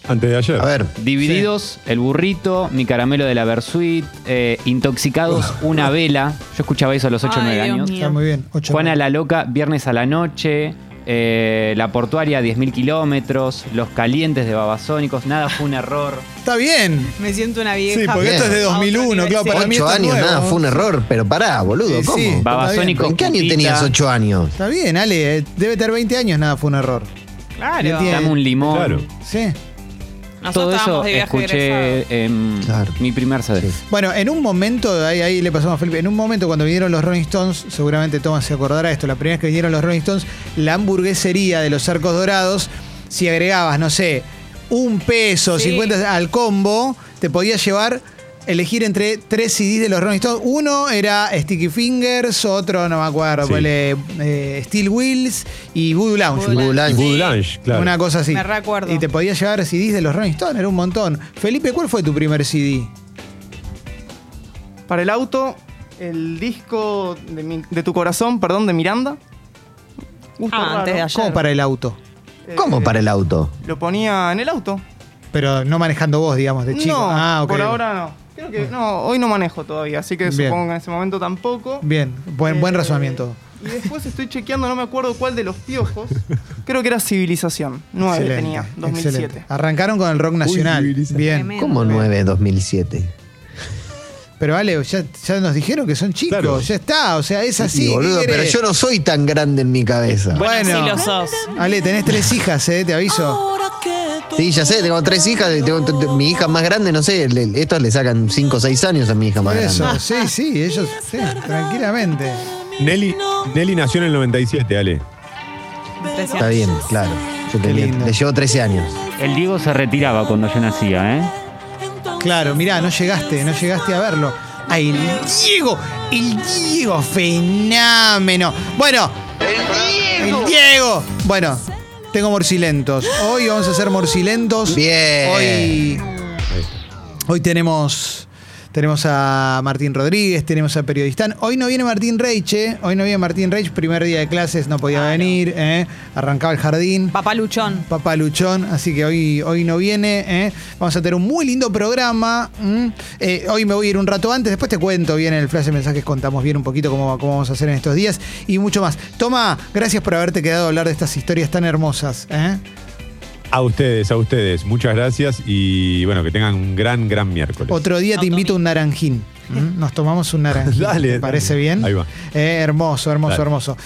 S3: Antes de ayer.
S5: A ver.
S2: Divididos, El Burrito, Mi Caramelo de la Versuit, eh, Intoxicados, Una Vela. Yo escuchaba eso a los 8 o
S4: Ay,
S2: 9
S4: Dios
S2: años.
S4: mío.
S1: Está muy bien. Ocho,
S2: Juana la Loca, Viernes a la Noche, eh, La Portuaria, 10.000 kilómetros, Los Calientes de Babasónicos, Nada fue un error.
S1: Está bien.
S4: Me siento una vieja.
S1: Sí, porque
S5: Bien.
S1: esto es de
S4: A otro
S1: 2001,
S4: nivel,
S1: claro, para mí
S5: Ocho
S1: esto es
S5: años,
S1: nuevo.
S5: nada, fue un error, pero pará, boludo,
S1: Sí,
S5: ¿cómo?
S1: sí.
S2: Babasónicos.
S5: ¿En qué año tenías ocho años?
S1: Está bien, Ale. eh, Debe tener 20 años, nada, fue un error.
S4: Claro.
S2: Dame un limón.
S3: Claro.
S1: Sí.
S2: Todo
S4: Nosotros
S2: eso
S4: estábamos de viaje
S2: escuché en
S5: Claro.
S2: mi primer CD.
S5: Sí.
S1: Bueno, en un momento, ahí, ahí le pasamos a Felipe, en un momento cuando vinieron los Rolling Stones, seguramente Thomas se acordará de esto, la primera vez que vinieron los Rolling Stones, la hamburguesería de los arcos dorados, si agregabas, no sé, un peso,
S4: Sí.
S1: 50 al combo, te podías llevar, elegir entre tres CDs de los Rolling Stones. Uno era Sticky Fingers, otro no me acuerdo,
S3: Sí.
S1: eh, Steel Wheels y Voodoo Lounge.
S4: Voodoo
S5: Lounge.
S3: Voodoo Lounge, claro.
S1: Una cosa así.
S4: Me recuerdo.
S1: Y te podías llevar CDs de los Rolling Stones, era un montón. Felipe, ¿cuál fue tu primer CD?
S7: Para el auto, el disco de, mi- de tu corazón, perdón, de Miranda. Gusto
S4: Ah, antes de ayer.
S1: ¿Cómo para el auto?
S7: Eh,
S5: ¿Cómo para el auto?
S7: Lo ponía en el auto.
S1: Pero no manejando vos, digamos, de chico.
S7: No,
S1: ah, ok.
S7: por ahora no. Creo que no, hoy no manejo todavía, así que
S1: Bien.
S7: supongo que en ese momento tampoco.
S1: Bien, buen, buen
S7: Eh,
S1: razonamiento.
S7: Y después estoy chequeando, no me acuerdo cuál de los piojos. Creo que era Civilización. 9
S1: Excelente,
S7: tenía, 2007.
S1: excelente. Arrancaron con el rock nacional.
S3: civilización.
S1: Bien.
S4: Tremendo.
S5: ¿Cómo 9 2007?
S1: Pero Ale, ya, ya nos dijeron que son chicos,
S3: Claro.
S1: ya está, o sea, es así.
S5: Sí,
S1: ¿qué
S5: boludo, pero yo no soy tan grande en mi cabeza.
S4: Bueno,
S1: Bueno.
S4: sí lo sos.
S1: Ale, tenés tres hijas, eh, te aviso.
S5: Sí, ya sé, tengo tres hijas, y tengo, mi hija más grande, no sé, le- estos le sacan 5 o 6 años a mi hija más
S1: eso,
S5: grande.
S1: sí, sí, ellos, sí, tranquilamente.
S3: Nelly, Nelly nació en el 97, Ale.
S5: Está bien, claro. Yo
S1: Qué
S5: tenía-
S1: lindo.
S5: le llevo 13 años.
S2: El Diego se retiraba cuando yo nacía, ¿eh?
S1: Claro, mirá, no llegaste, no llegaste a verlo. Ay, el Diego, el Diego, fenómeno. Bueno, el Diego. Bueno, tengo morcilentos. Hoy vamos a hacer morcilentos.
S5: Bien.
S1: Hoy, hoy tenemos, tenemos a Martín Rodríguez, tenemos a Periodistán. Hoy no viene Martín Reich, ¿eh? Hoy no viene Martín Reich, primer día de clases, no podía venir, ¿eh? Arrancaba el jardín.
S4: Papá Luchón.
S1: Papá Luchón, así que hoy, hoy no viene. ¿eh? Vamos a tener un muy lindo programa. Eh, hoy me voy a ir un rato antes, después te cuento bien en el flash de mensajes, contamos bien un poquito cómo, cómo vamos a hacer en estos días y mucho más. Toma, gracias por haberte quedado a hablar de estas historias tan hermosas. ¿eh?
S3: A ustedes, a ustedes. Muchas gracias y bueno, que tengan un gran, gran miércoles.
S1: Otro día te invito a un naranjín. Nos tomamos un naranjín.
S3: Dale,
S1: ¿Te parece
S3: dale.
S1: bien?
S3: Ahí va.
S1: Eh, hermoso, hermoso,
S3: Dale.
S1: hermoso.